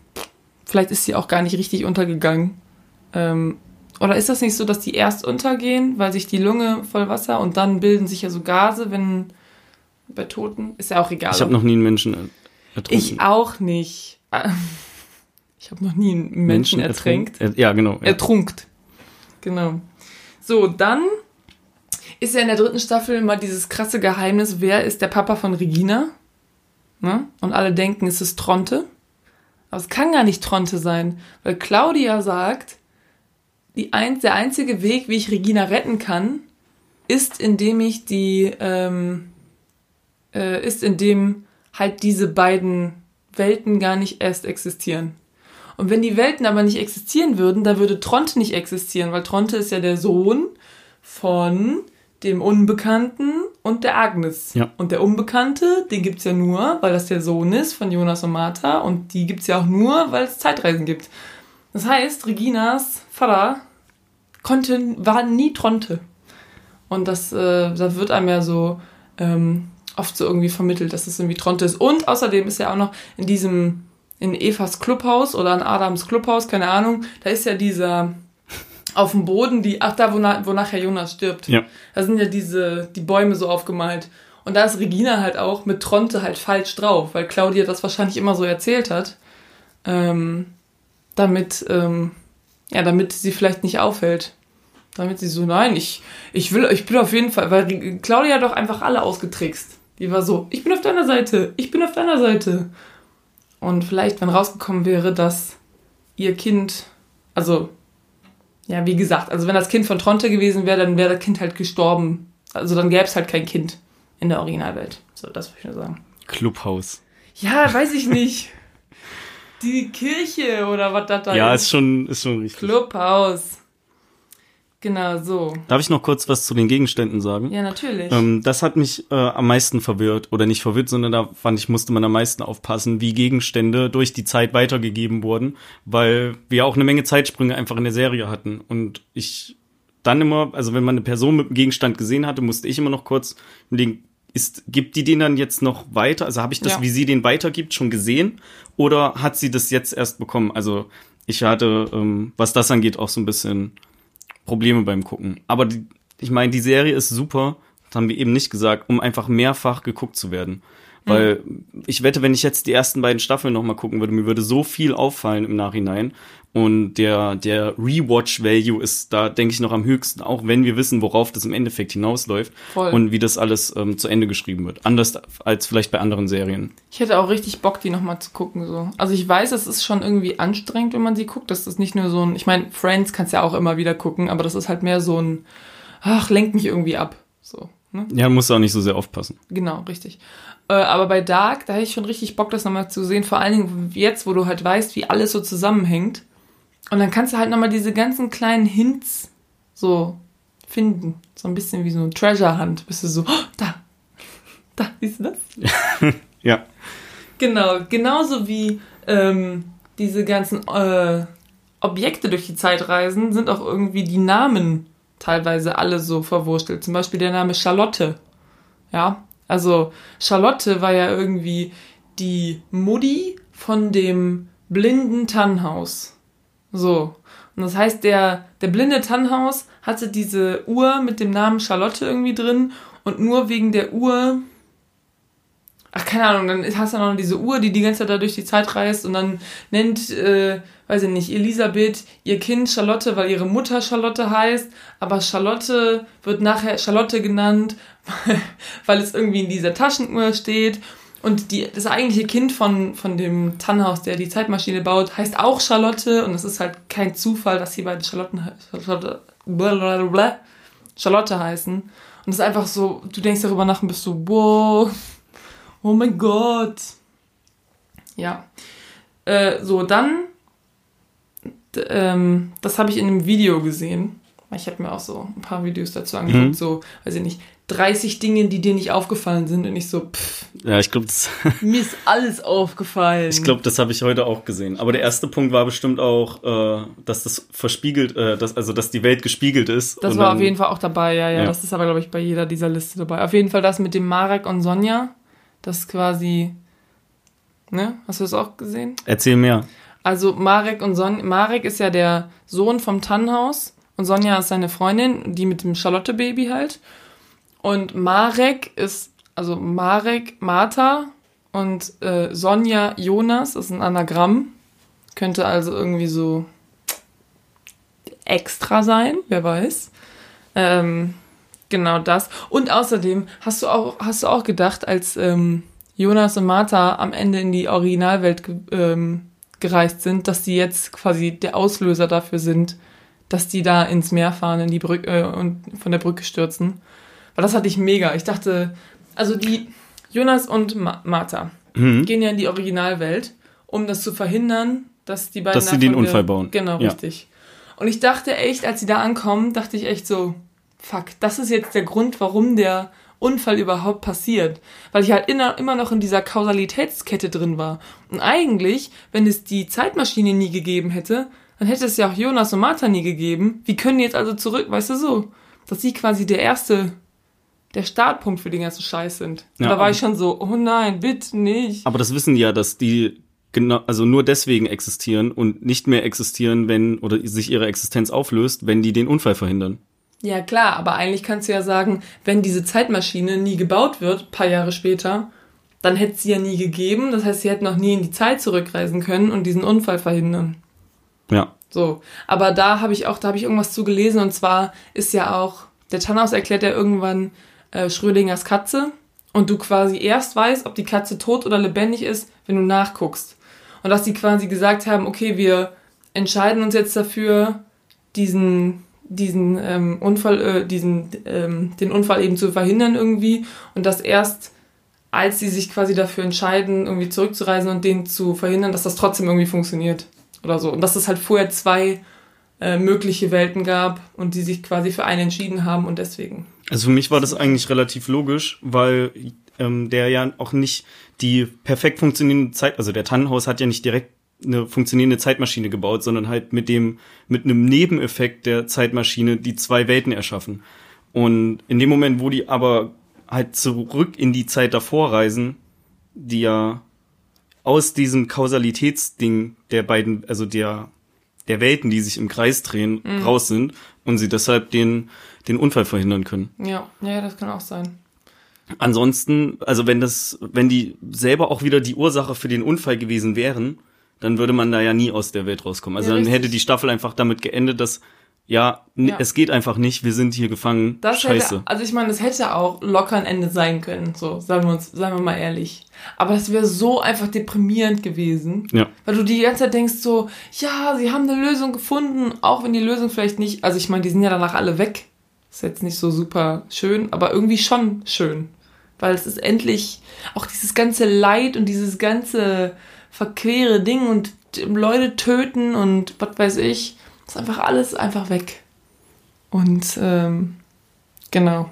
vielleicht ist sie auch gar nicht richtig untergegangen. Ähm, oder ist das nicht so, dass die erst untergehen, weil sich die Lunge voll Wasser und dann bilden sich ja so Gase, wenn bei Toten? Ist ja auch egal. Ich habe noch nie einen Menschen ertrunken. Ich auch nicht. Ich habe noch nie einen Menschen, ertränkt. Er, ja, genau. Ja. Ertrunkt. Genau. So, dann ist ja in der dritten Staffel mal dieses krasse Geheimnis, wer ist der Papa von Regina? Ne? Und alle denken, es ist Tronte. Aber es kann gar nicht Tronte sein, weil Claudia sagt, die ein, der einzige Weg, wie ich Regina retten kann, ist, indem ich die, ähm, äh, ist, indem halt diese beiden Welten gar nicht erst existieren. Und wenn die Welten aber nicht existieren würden, dann würde Tronte nicht existieren, weil Tronte ist ja der Sohn von dem Unbekannten und der Agnes. Ja. Und der Unbekannte, den gibt's ja nur, weil das der Sohn ist von Jonas und Martha und die gibt's ja auch nur, weil es Zeitreisen gibt. Das heißt, Reginas Vater konnte, war nie Tronte. Und das, äh, da wird einem ja so ähm, oft so irgendwie vermittelt, dass es irgendwie Tronte ist. Und außerdem ist ja auch noch in diesem, in Evas Clubhaus oder in Adams Clubhaus, keine Ahnung, da ist ja dieser auf dem Boden, die, ach da, wo, na, wo nachher Jonas stirbt. Ja. Da sind ja diese, die Bäume so aufgemalt. Und da ist Regina halt auch mit Tronte halt falsch drauf, weil Claudia das wahrscheinlich immer so erzählt hat. Ähm, damit, ähm, ja, damit sie vielleicht nicht auffällt. Damit sie so, nein, ich, ich will, ich bin auf jeden Fall, weil Claudia hat doch einfach alle ausgetrickst. Die war so, ich bin auf deiner Seite, ich bin auf deiner Seite. Und vielleicht, wenn rausgekommen wäre, dass ihr Kind, also, ja, wie gesagt, also wenn das Kind von Tronte gewesen wäre, dann wäre das Kind halt gestorben. Also dann gäbe es halt kein Kind in der Originalwelt. So, das würde ich nur sagen. Clubhaus. Ja, weiß ich nicht. Die Kirche oder was das da Ja, ist schon, ist schon richtig. Clubhaus. Genau, so. Darf ich noch kurz was zu den Gegenständen sagen? Ja, natürlich. Ähm, das hat mich äh, am meisten verwirrt oder nicht verwirrt, sondern da fand ich, musste man am meisten aufpassen, wie Gegenstände durch die Zeit weitergegeben wurden, weil wir auch eine Menge Zeitsprünge einfach in der Serie hatten und ich dann immer, also wenn man eine Person mit einem Gegenstand gesehen hatte, musste ich immer noch kurz überlegen, ist, gibt die den dann jetzt noch weiter? Also habe ich das, Ja. wie sie den weitergibt, schon gesehen? Oder hat sie das jetzt erst bekommen? Also ich hatte, ähm, was das angeht, auch so ein bisschen Probleme beim Gucken. Aber die, ich meine, die Serie ist super, das haben wir eben nicht gesagt, um einfach mehrfach geguckt zu werden. Weil ich wette, wenn ich jetzt die ersten beiden Staffeln nochmal gucken würde, mir würde so viel auffallen im Nachhinein. Und der, der Rewatch-Value ist da, denke ich, noch am höchsten, auch wenn wir wissen, worauf das im Endeffekt hinausläuft Voll. und wie das alles ähm, zu Ende geschrieben wird. Anders als vielleicht bei anderen Serien. Ich hätte auch richtig Bock, die nochmal zu gucken. So. Also ich weiß, es ist schon irgendwie anstrengend, wenn man sie guckt. Das ist nicht nur so ein, ich meine, Friends kannst ja auch immer wieder gucken, aber das ist halt mehr so ein, ach, lenkt mich irgendwie ab. So, ne? Ja, musst du auch nicht so sehr aufpassen. Genau, richtig. Äh, aber bei Dark, da hätte ich schon richtig Bock, das nochmal zu sehen. Vor allen Dingen jetzt, wo du halt weißt, wie alles so zusammenhängt. Und dann kannst du halt nochmal diese ganzen kleinen Hints so finden. So ein bisschen wie so eine Treasure Hunt. Bist du so, oh, da, da, siehst du das? Ja. Genau, genauso wie ähm, diese ganzen äh, Objekte durch die Zeit reisen, sind auch irgendwie die Namen teilweise alle so verwurstelt. Zum Beispiel der Name Charlotte. Ja, also Charlotte war ja irgendwie die Mutti von dem blinden Tannhaus. So. Und das heißt, der, der blinde Tannhaus hatte diese Uhr mit dem Namen Charlotte irgendwie drin und nur wegen der Uhr Ach, keine Ahnung, dann hast du noch diese Uhr, die die ganze Zeit da durch die Zeit reist und dann nennt, äh, weiß ich nicht, Elisabeth ihr Kind Charlotte, weil ihre Mutter Charlotte heißt, aber Charlotte wird nachher Charlotte genannt, weil es irgendwie in dieser Taschenuhr steht. Und die, das eigentliche Kind von, von dem Tannhaus, der die Zeitmaschine baut, heißt auch Charlotte und es ist halt kein Zufall, dass die beiden Charlotten, Charlotte, blablabla, Charlotte heißen. Und es ist einfach so, du denkst darüber nach und bist so, wow, Oh mein Gott. Ja. Äh, so, dann, ähm, das habe ich in einem Video gesehen. Ich habe mir auch so ein paar Videos dazu angeguckt, Mhm. so, weiß ich nicht, 30 Dinge, die dir nicht aufgefallen sind. Und ich so, pff, Ja, ich glaube, das, mir ist alles aufgefallen. ich glaub, das habe ich heute auch gesehen. Aber der erste Punkt war bestimmt auch, äh, dass das verspiegelt, äh, dass, also dass die Welt gespiegelt ist. Das war dann- auf jeden Fall auch dabei, ja, ja, Ja. Das ist aber, glaube ich, bei jeder dieser Liste dabei. Auf jeden Fall das mit dem Marek und Sonja. Das ist quasi, ne? Hast du das auch gesehen? Erzähl mehr. Also Marek und Son Marek ist ja der Sohn vom Tannhaus und Sonja ist seine Freundin, die mit dem Charlotte-Baby halt. Und Marek ist, also Marek Martha und äh, Sonja Jonas ist ein Anagramm. Könnte also irgendwie so extra sein, wer weiß. Ähm, genau das. Und außerdem hast du auch, hast du auch gedacht, als ähm, Jonas und Martha am Ende in die Originalwelt ge ähm, gereist sind, dass die jetzt quasi der Auslöser dafür sind, dass die da ins Meer fahren, in die Brücke äh, und von der Brücke stürzen. Weil das hatte ich mega. Ich dachte, also die Jonas und Ma Martha Mhm. gehen ja in die Originalwelt, um das zu verhindern, dass die beiden Dass sie den Unfall bauen. Genau, Ja. richtig. Und ich dachte echt, als sie da ankommen, dachte ich echt so, fuck, das ist jetzt der Grund, warum der Unfall überhaupt passiert. Weil ich halt immer noch in dieser Kausalitätskette drin war. Und eigentlich, wenn es die Zeitmaschine nie gegeben hätte, dann hätte es ja auch Jonas und Martha nie gegeben. Wie können die jetzt also zurück, weißt du so? Dass sie quasi der erste, der Startpunkt für den ganzen Scheiß sind. Ja, da war ich schon so, oh nein, bitte nicht. Aber das wissen ja, dass die genau, also nur deswegen existieren und nicht mehr existieren, wenn oder sich ihre Existenz auflöst, wenn die den Unfall verhindern. Ja, klar, aber eigentlich kannst du ja sagen, wenn diese Zeitmaschine nie gebaut wird, paar Jahre später, dann hätte sie ja nie gegeben. Das heißt, sie hätten noch nie in die Zeit zurückreisen können und diesen Unfall verhindern. Ja. So. Aber da habe ich auch, da habe ich irgendwas zu gelesen und zwar ist ja auch, der Tannhaus erklärt ja irgendwann äh, Schrödingers Katze und du quasi erst weißt, ob die Katze tot oder lebendig ist, wenn du nachguckst. Und dass die quasi gesagt haben, okay, wir entscheiden uns jetzt dafür, diesen, diesen ähm, Unfall, äh, diesen, ähm, den Unfall eben zu verhindern irgendwie und dass erst als sie sich quasi dafür entscheiden, irgendwie zurückzureisen und den zu verhindern, dass das trotzdem irgendwie funktioniert oder so. Und dass es halt vorher zwei äh, mögliche Welten gab und die sich quasi für eine entschieden haben und deswegen. Also für mich war das eigentlich relativ logisch, weil ähm, der ja auch nicht die perfekt funktionierende Zeit, also der Tannenhaus hat ja nicht direkt eine funktionierende Zeitmaschine gebaut, sondern halt mit dem, mit einem Nebeneffekt der Zeitmaschine die zwei Welten erschaffen. Und in dem Moment, wo die aber halt zurück in die Zeit davor reisen, die ja aus diesem Kausalitätsding der beiden, also der, der Welten, die sich im Kreis drehen, mhm. raus sind und sie deshalb den, den Unfall verhindern können. Ja, ja, das kann auch sein. Ansonsten, also wenn das, wenn die selber auch wieder die Ursache für den Unfall gewesen wären, dann würde man da ja nie aus der Welt rauskommen. Also ja, dann hätte die Staffel einfach damit geendet, dass ja, ja, es geht einfach nicht, wir sind hier gefangen. Das Scheiße. Hätte, also ich meine, es hätte auch locker ein Ende sein können, so, sagen wir uns, sagen wir mal ehrlich. Aber das wäre so einfach deprimierend gewesen. Ja. Weil du die ganze Zeit denkst so, ja, sie haben eine Lösung gefunden, auch wenn die Lösung vielleicht nicht, also ich meine, die sind ja danach alle weg. Ist jetzt nicht so super schön, aber irgendwie schon schön. Weil es ist endlich auch dieses ganze Leid und dieses ganze verquere Ding und Leute töten und was weiß ich ist einfach alles einfach weg. Und ähm, genau.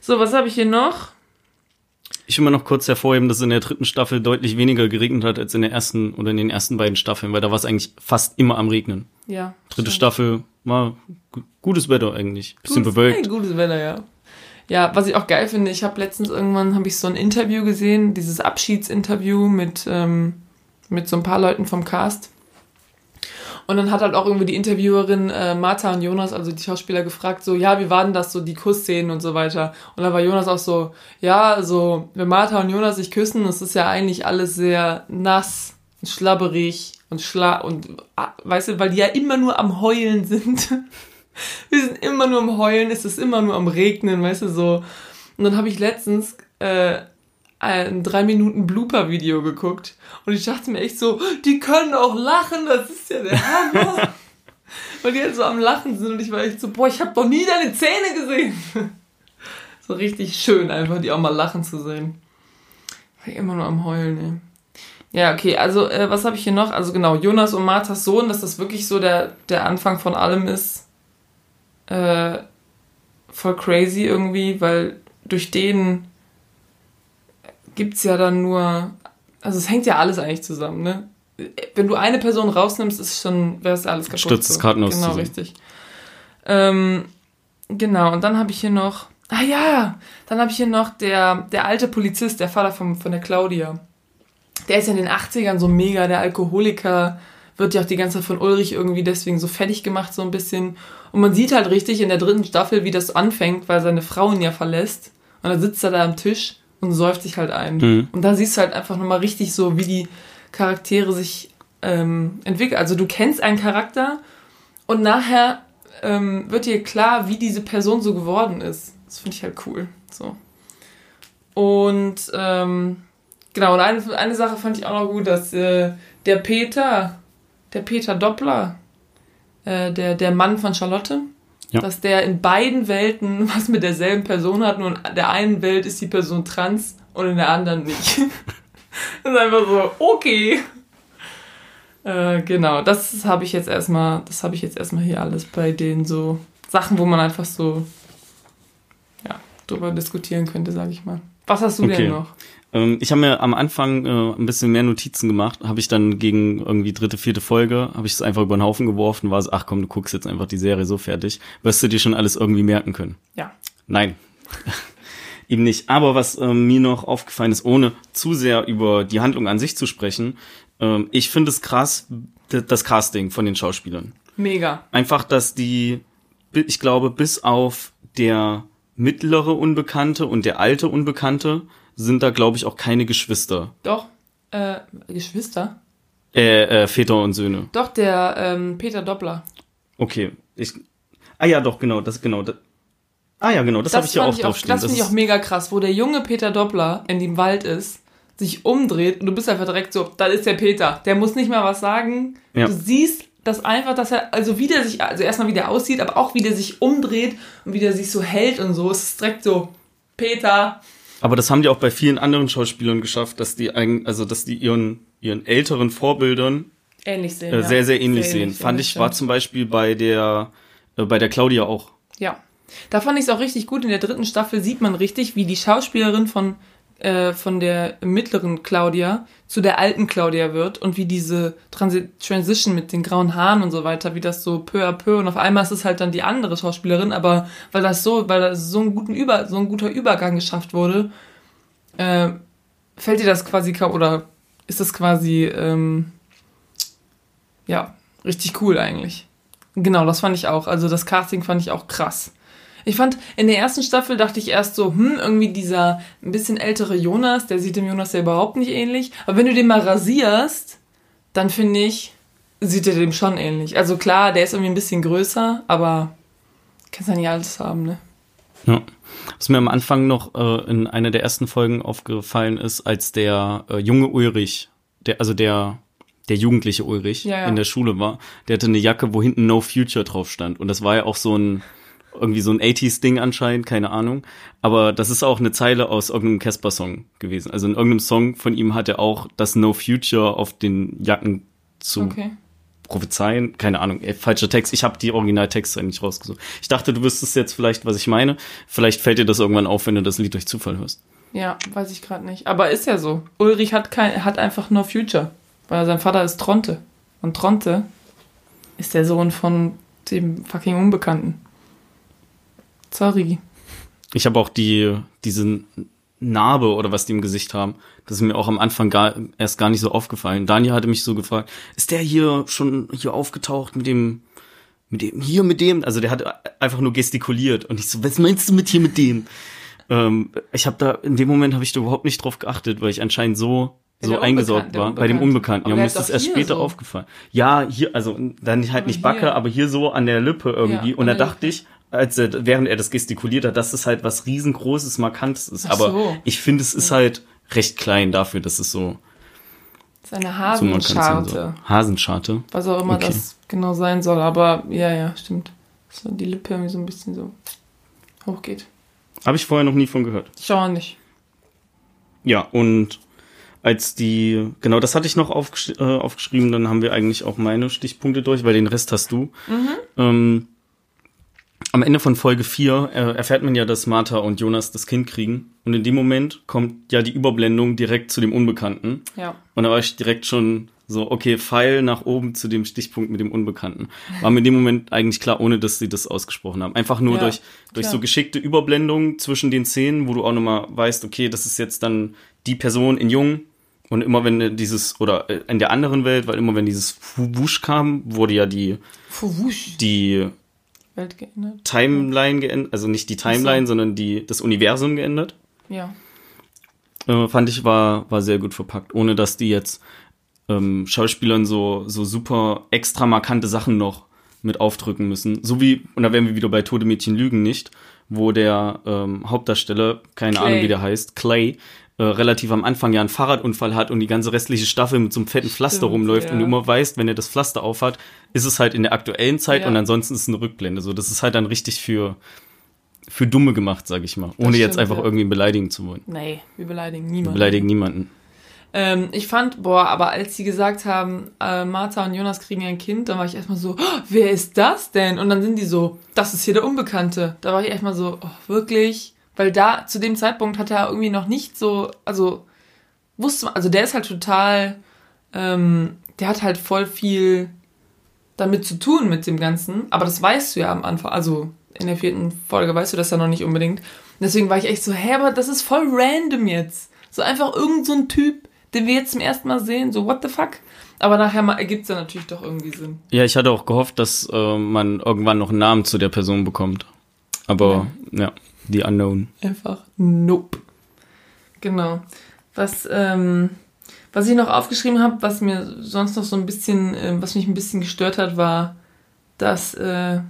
So, was habe ich hier noch? Ich will mal noch kurz hervorheben, dass es in der dritten Staffel deutlich weniger geregnet hat als in der ersten oder in den ersten beiden Staffeln, weil da war es eigentlich fast immer am Regnen. Ja. Dritte stimmt. Staffel war gutes Wetter eigentlich. Bisschen gutes, bewölkt. gutes Wetter, ja. Ja, was ich auch geil finde, ich habe letztens irgendwann habe ich so ein Interview gesehen, dieses Abschiedsinterview mit, ähm, mit so ein paar Leuten vom Cast. Und dann hat halt auch irgendwie die Interviewerin äh, Martha und Jonas, also die Schauspieler, gefragt, so, ja, wie war denn das so, die Kussszenen und so weiter. Und dann war Jonas auch so, ja, also, wenn Martha und Jonas sich küssen, das ist ja eigentlich alles sehr nass, schlabberig und schla und, ah, weißt du, weil die ja immer nur am Heulen sind. Wir sind immer nur am Heulen, es ist immer nur am Regnen, weißt du, so. Und dann habe ich letztens äh, ein drei Minuten Blooper-Video geguckt und ich dachte mir echt so, die können auch lachen, das ist ja der Hammer. Weil die halt so am Lachen sind und ich war echt so, boah, ich habe noch nie deine Zähne gesehen. so richtig schön einfach, die auch mal lachen zu sehen. War immer nur am Heulen, ey. Ja, okay, also äh, was habe ich hier noch? Also genau, Jonas und Marthas Sohn, dass das wirklich so der, der Anfang von allem ist. Äh, voll crazy irgendwie, weil durch den gibt's ja dann nur also es hängt ja alles eigentlich zusammen, ne? Wenn du eine Person rausnimmst, ist schon, wäre es alles kaputt. Stürzt das Kartenhaus Genau, zusammen. richtig. Ähm, genau, und dann habe ich hier noch, ah ja, dann habe ich hier noch der, der alte Polizist, der Vater von, von der Claudia. Der ist ja in den 80ern so mega, der Alkoholiker, wird ja auch die ganze Zeit von Ulrich irgendwie deswegen so fertig gemacht, so ein bisschen. Und man sieht halt richtig in der dritten Staffel, wie das anfängt, weil seine Frau ihn ja verlässt. Und dann sitzt er da am Tisch und säuft sich halt ein. Mhm. Und da siehst du halt einfach nochmal richtig so, wie die Charaktere sich ähm, entwickeln. Also du kennst einen Charakter und nachher ähm, wird dir klar, wie diese Person so geworden ist. Das finde ich halt cool. So. Und ähm, genau, und eine, eine Sache fand ich auch noch gut, dass äh, der Peter, der Peter Doppler, äh, der, der Mann von Charlotte, ja. dass der in beiden Welten was mit derselben Person hat, nur in der einen Welt ist die Person trans und in der anderen nicht. das ist einfach so, okay. Äh, genau, das habe ich jetzt erstmal, das habe ich jetzt erstmal hier alles bei den so Sachen, wo man einfach so ja, drüber diskutieren könnte, sage ich mal. Was hast du okay. denn noch? Ähm, ich habe mir am Anfang äh, ein bisschen mehr Notizen gemacht, habe ich dann gegen irgendwie dritte, vierte Folge, habe ich es einfach über den Haufen geworfen, war so, ach komm, du guckst jetzt einfach die Serie so fertig, wirst du dir schon alles irgendwie merken können. Ja. Nein. Eben nicht. Aber was ähm, mir noch aufgefallen ist, ohne zu sehr über die Handlung an sich zu sprechen, ähm, ich finde es krass, das Casting von den Schauspielern. Mega. Einfach, dass die, ich glaube, bis auf der mittlere Unbekannte und der alte Unbekannte sind da, glaube ich, auch keine Geschwister. Doch, äh, Geschwister? Äh, äh, Väter und Söhne. Doch, der ähm, Peter Doppler. Okay. Ich, ah ja, doch, genau, das genau. Das, ah ja, genau, das, habe ich ja auch ich draufstehen. Das finde ich auch mega krass, wo der junge Peter Doppler in dem Wald ist, sich umdreht und du bist einfach direkt so, das ist der Peter. Der muss nicht mal was sagen. Ja. Du siehst das einfach, dass er, also wie der sich, also erstmal wie der aussieht, aber auch wie der sich umdreht und wie der sich so hält und so. Es ist direkt so, Peter. Aber das haben die auch bei vielen anderen Schauspielern geschafft, dass die eigen, also dass die ihren ihren älteren Vorbildern Ähnlich sehen. äh, ja. sehr sehr ähnlich sehen. Fand das ich war zum Beispiel bei der äh, bei der Claudia auch. Ja. Da fand ich es auch richtig gut. In der dritten Staffel sieht man richtig, wie die Schauspielerin von, äh, von der mittleren Claudia zu der alten Claudia wird und wie diese Transi Transition mit den grauen Haaren und so weiter, wie das so peu à peu und auf einmal ist es halt dann die andere Schauspielerin, aber weil das so, weil das so ein guten Über, so ein guter Übergang geschafft wurde, äh, fällt dir das quasi oder ist das quasi ähm, ja richtig cool eigentlich. Genau, das fand ich auch. Also das Casting fand ich auch krass. Ich fand, in der ersten Staffel dachte ich erst so, hm, irgendwie dieser ein bisschen ältere Jonas, der sieht dem Jonas ja überhaupt nicht ähnlich. Aber wenn du den mal rasierst, dann finde ich, sieht er dem schon ähnlich. Also klar, der ist irgendwie ein bisschen größer, aber kannst ja nicht alles haben, ne? Ja. Was mir am Anfang noch äh, in einer der ersten Folgen aufgefallen ist, als der äh, junge Ulrich, der also der der jugendliche Ulrich Ja, ja. in der Schule war, der hatte eine Jacke, wo hinten No Future drauf stand und das war ja auch so ein irgendwie so ein 80s Ding anscheinend, keine Ahnung, aber das ist auch eine Zeile aus irgendeinem Casper Song gewesen. Also in irgendeinem Song von ihm hat er auch das No Future auf den Jacken zu Okay. prophezeien, keine Ahnung, ey, falscher Text. Ich habe die Originaltexte nicht rausgesucht. Ich dachte, du wüsstest jetzt vielleicht, was ich meine. Vielleicht fällt dir das irgendwann auf, wenn du das Lied durch Zufall hörst. Ja, weiß ich gerade nicht. Aber ist ja so. Ulrich hat kein, hat einfach No Future. Weil sein Vater ist Tronte. Und Tronte ist der Sohn von dem fucking Unbekannten. Sorry. Ich habe auch die diese Narbe oder was die im Gesicht haben. Das ist mir auch am Anfang gar, erst gar nicht so aufgefallen. Daniel hatte mich so gefragt, ist der hier schon hier aufgetaucht mit dem mit dem hier mit dem? Also der hat einfach nur gestikuliert und ich so, was meinst du mit hier mit dem? Ähm, ich habe da in dem Moment habe ich da überhaupt nicht drauf geachtet, weil ich anscheinend so so eingesaugt der war bei dem Unbekannte. Unbekannten. Ja, mir ist das erst später so. aufgefallen. Ja, hier, also dann halt Aber nicht Backe, hier. aber hier so an der Lippe irgendwie. Ja, und da dachte ich, als er, während er das gestikuliert hat, dass es halt was riesengroßes, markantes ist. Ach aber so. ich finde, es ist halt recht klein dafür, dass es so, Das ist eine so Hasenscharte. so. Hasenscharte. Was auch immer Okay. das genau sein soll. Aber ja, ja, stimmt. So die Lippe irgendwie so ein bisschen so hochgeht. Habe ich vorher noch nie von gehört. Schau nicht. Ja, und als die, genau, das hatte ich noch aufgesch äh, aufgeschrieben, dann haben wir eigentlich auch meine Stichpunkte durch, weil den Rest hast du. Ähm, am Ende von Folge 4 äh, erfährt man ja, dass Martha und Jonas das Kind kriegen. Und in dem Moment kommt ja die Überblendung direkt zu dem Unbekannten. Ja. Und da war ich direkt schon so, okay, Pfeil nach oben zu dem Stichpunkt mit dem Unbekannten. War mir in dem Moment eigentlich klar, ohne dass sie das ausgesprochen haben. Einfach nur Ja, durch, durch klar. so geschickte Überblendungen zwischen den Szenen, wo du auch nochmal weißt, okay, das ist jetzt dann die Person in Jung. Und immer wenn dieses, oder äh, in der anderen Welt, weil immer wenn dieses Wusch kam, wurde ja die, Fuwusch. die Welt geändert. Timeline geändert, also nicht die Timeline, sondern die, das Universum geändert. Ja. äh, fand ich war war sehr gut verpackt, ohne dass die jetzt ähm, Schauspielern so so super extra markante Sachen noch mit aufdrücken müssen. So wie und da wären wir wieder bei Tode Mädchen lügen nicht, wo der ähm, Hauptdarsteller keine Clay. Ahnung wie der heißt Clay äh, relativ am Anfang ja einen Fahrradunfall hat und die ganze restliche Staffel mit so einem fetten Pflaster Stimmt, rumläuft ja. und du immer weißt, wenn er das Pflaster aufhat, ist es halt in der aktuellen Zeit Ja. und ansonsten ist es eine Rückblende. So, das ist halt dann richtig für für Dumme gemacht, sag ich mal, ohne Das jetzt stimmt, einfach ja. irgendwie beleidigen zu wollen. Nee, wir beleidigen Wir niemanden. beleidigen niemanden. Ähm, ich fand, boah, aber als sie gesagt haben, äh, Martha und Jonas kriegen ein Kind, dann war ich erstmal so, oh, wer ist das denn? Und dann sind die so, das ist hier der Unbekannte. Da war ich erstmal so, oh, wirklich? Weil da, zu dem Zeitpunkt hat er irgendwie noch nicht so, also, wusste man, also der ist halt total, ähm, der hat halt voll viel damit zu tun mit dem Ganzen, aber das weißt du ja am Anfang, also in der vierten Folge weißt du das ja noch nicht unbedingt. Und deswegen war ich echt so, hä, aber das ist voll random jetzt. So einfach irgend so ein Typ, den wir jetzt zum ersten Mal sehen, so what the fuck? Aber nachher ergibt es ja natürlich doch irgendwie Sinn. Ja, ich hatte auch gehofft, dass äh, man irgendwann noch einen Namen zu der Person bekommt. Aber ja, die Unknown. Einfach nope. Genau. Was, ähm, Was ich noch aufgeschrieben habe, was mir sonst noch so ein bisschen, äh, was mich ein bisschen gestört hat, war, dass äh,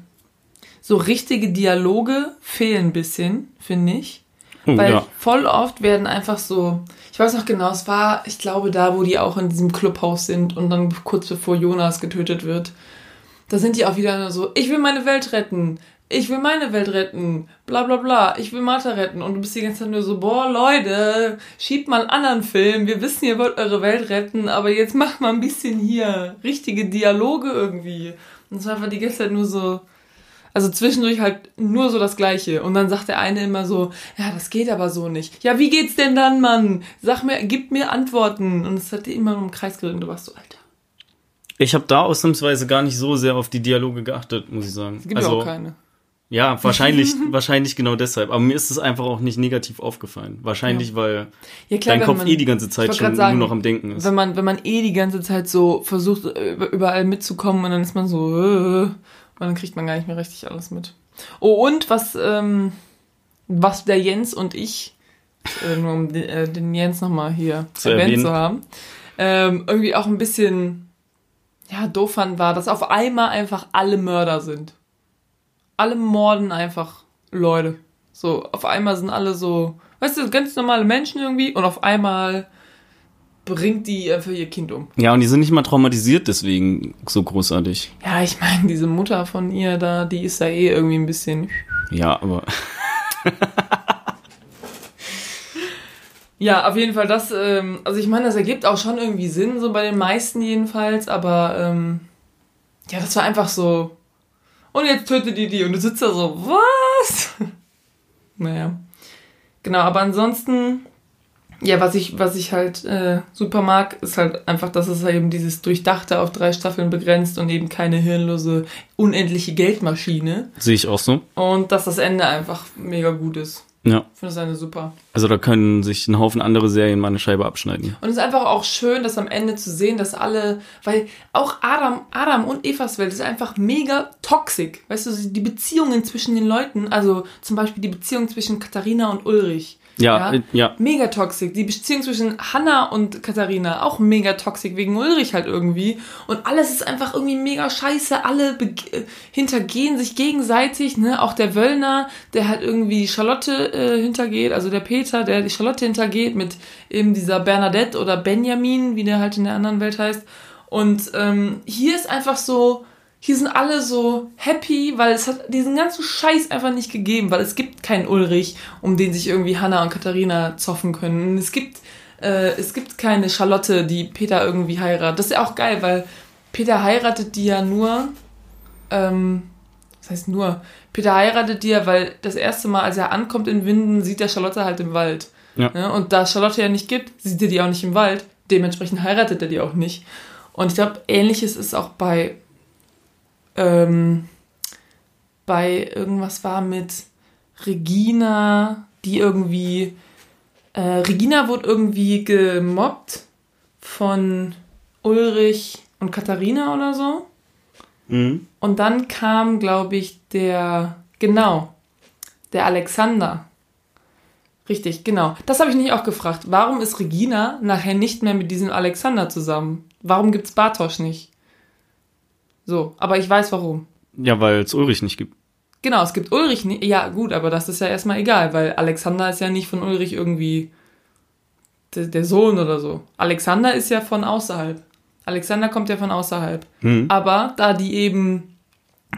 so richtige Dialoge fehlen ein bisschen, finde ich. Oh, Weil ja. voll oft werden einfach so, ich weiß noch genau, es war, ich glaube, da, wo die auch in diesem Clubhaus sind und dann kurz bevor Jonas getötet wird, da sind die auch wieder so, ich will meine Welt retten, ich will meine Welt retten, bla bla bla, ich will Martha retten. Und du bist die ganze Zeit nur so, boah, Leute, schiebt mal einen anderen Film, wir wissen, ihr wollt eure Welt retten, aber jetzt macht mal ein bisschen hier richtige Dialoge irgendwie. Und es war einfach die ganze Zeit nur so, also zwischendurch halt nur so das Gleiche. Und dann sagt der eine immer so, ja, das geht aber so nicht. Ja, wie geht's denn dann, Mann? Sag mir, gib mir Antworten. Und es hat dir immer nur im Kreis geredet und du warst so, Alter. Ich habe da ausnahmsweise gar nicht so sehr auf die Dialoge geachtet, muss ich sagen. Es gibt ja auch keine. Ja, wahrscheinlich, wahrscheinlich genau deshalb. Aber mir ist es einfach auch nicht negativ aufgefallen. Wahrscheinlich, Ja. weil Ja, klar, dein Kopf man- eh die ganze Zeit schon sagen, nur noch am Denken ist. Wenn man, wenn man eh die ganze Zeit so versucht, über- überall mitzukommen und dann ist man so, äh, und dann kriegt man gar nicht mehr richtig alles mit. Oh, und was, ähm, was der Jens und ich, äh, nur um den, äh, den Jens nochmal hier Zu erwähnt erwähnen. zu haben, ähm, irgendwie auch ein bisschen, ja, doof fand, war, dass auf einmal einfach alle Mörder sind. Alle morden einfach Leute. So, auf einmal sind alle so, weißt du, ganz normale Menschen irgendwie und auf einmal bringt die einfach ihr Kind um. Ja, und die sind nicht mal traumatisiert deswegen so großartig. Ja, ich meine, diese Mutter von ihr da, die ist da eh irgendwie ein bisschen. Ja, aber Ja, auf jeden Fall das, ähm, also ich meine, das ergibt auch schon irgendwie Sinn, so bei den meisten jedenfalls, aber ähm, ja, das war einfach so. Und jetzt tötet die die und du sitzt da so, was? naja. Genau, aber ansonsten, ja, was ich, was ich halt äh, super mag, ist halt einfach, dass es halt eben dieses Durchdachte auf drei Staffeln begrenzt und eben keine hirnlose, unendliche Geldmaschine. sehe ich auch so. Und dass das Ende einfach mega gut ist. Ja. Ich finde das eine super. Also da können sich ein Haufen andere Serien mal eine Scheibe abschneiden. Und es ist einfach auch schön, das am Ende zu sehen, dass alle, weil auch Adam, Adam und Evas Welt ist einfach mega toxisch. Weißt du, die Beziehungen zwischen den Leuten, also zum Beispiel die Beziehung zwischen Katharina und Ulrich. Ja, äh, ja. Mega toxisch. Die Beziehung zwischen Hannah und Katharina auch mega toxisch, wegen Ulrich halt irgendwie. Und alles ist einfach irgendwie mega scheiße. Alle äh, hintergehen sich gegenseitig, ne? Auch der Wöllner, der halt irgendwie Charlotte äh, hintergeht, also der Peter, der die Charlotte hintergeht mit eben dieser Bernadette oder Benjamin, wie der halt in der anderen Welt heißt. Und ähm, hier ist einfach so, hier sind alle so happy, weil es hat diesen ganzen Scheiß einfach nicht gegeben, weil es gibt keinen Ulrich, um den sich irgendwie Hannah und Katharina zoffen können. Es gibt, äh, es gibt keine Charlotte, die Peter irgendwie heiratet. Das ist ja auch geil, weil Peter heiratet die ja nur, ähm, was heißt nur? Peter heiratet die ja, weil das erste Mal, als er ankommt in Winden, sieht er Charlotte halt im Wald. Ja. Ne? Und da es Charlotte ja nicht gibt, sieht er die auch nicht im Wald. Dementsprechend heiratet er die auch nicht. Und ich glaube, ähnliches ist auch bei ähm, bei irgendwas war mit Regina, die irgendwie äh, Regina wurde irgendwie gemobbt von Ulrich und Katharina oder so. Mhm. Und dann kam, glaube ich, der, genau, der Alexander. Richtig, genau. Das habe ich nicht auch gefragt. Warum ist Regina nachher nicht mehr mit diesem Alexander zusammen? Warum gibt's Bartosch nicht? So, aber ich weiß warum. Ja, weil es Ulrich nicht gibt. Genau, es gibt Ulrich nicht. Ja, gut, aber das ist ja erstmal egal, weil Alexander ist ja nicht von Ulrich irgendwie der, der Sohn oder so. Alexander ist ja von außerhalb. Alexander kommt ja von außerhalb. Mhm. Aber da die eben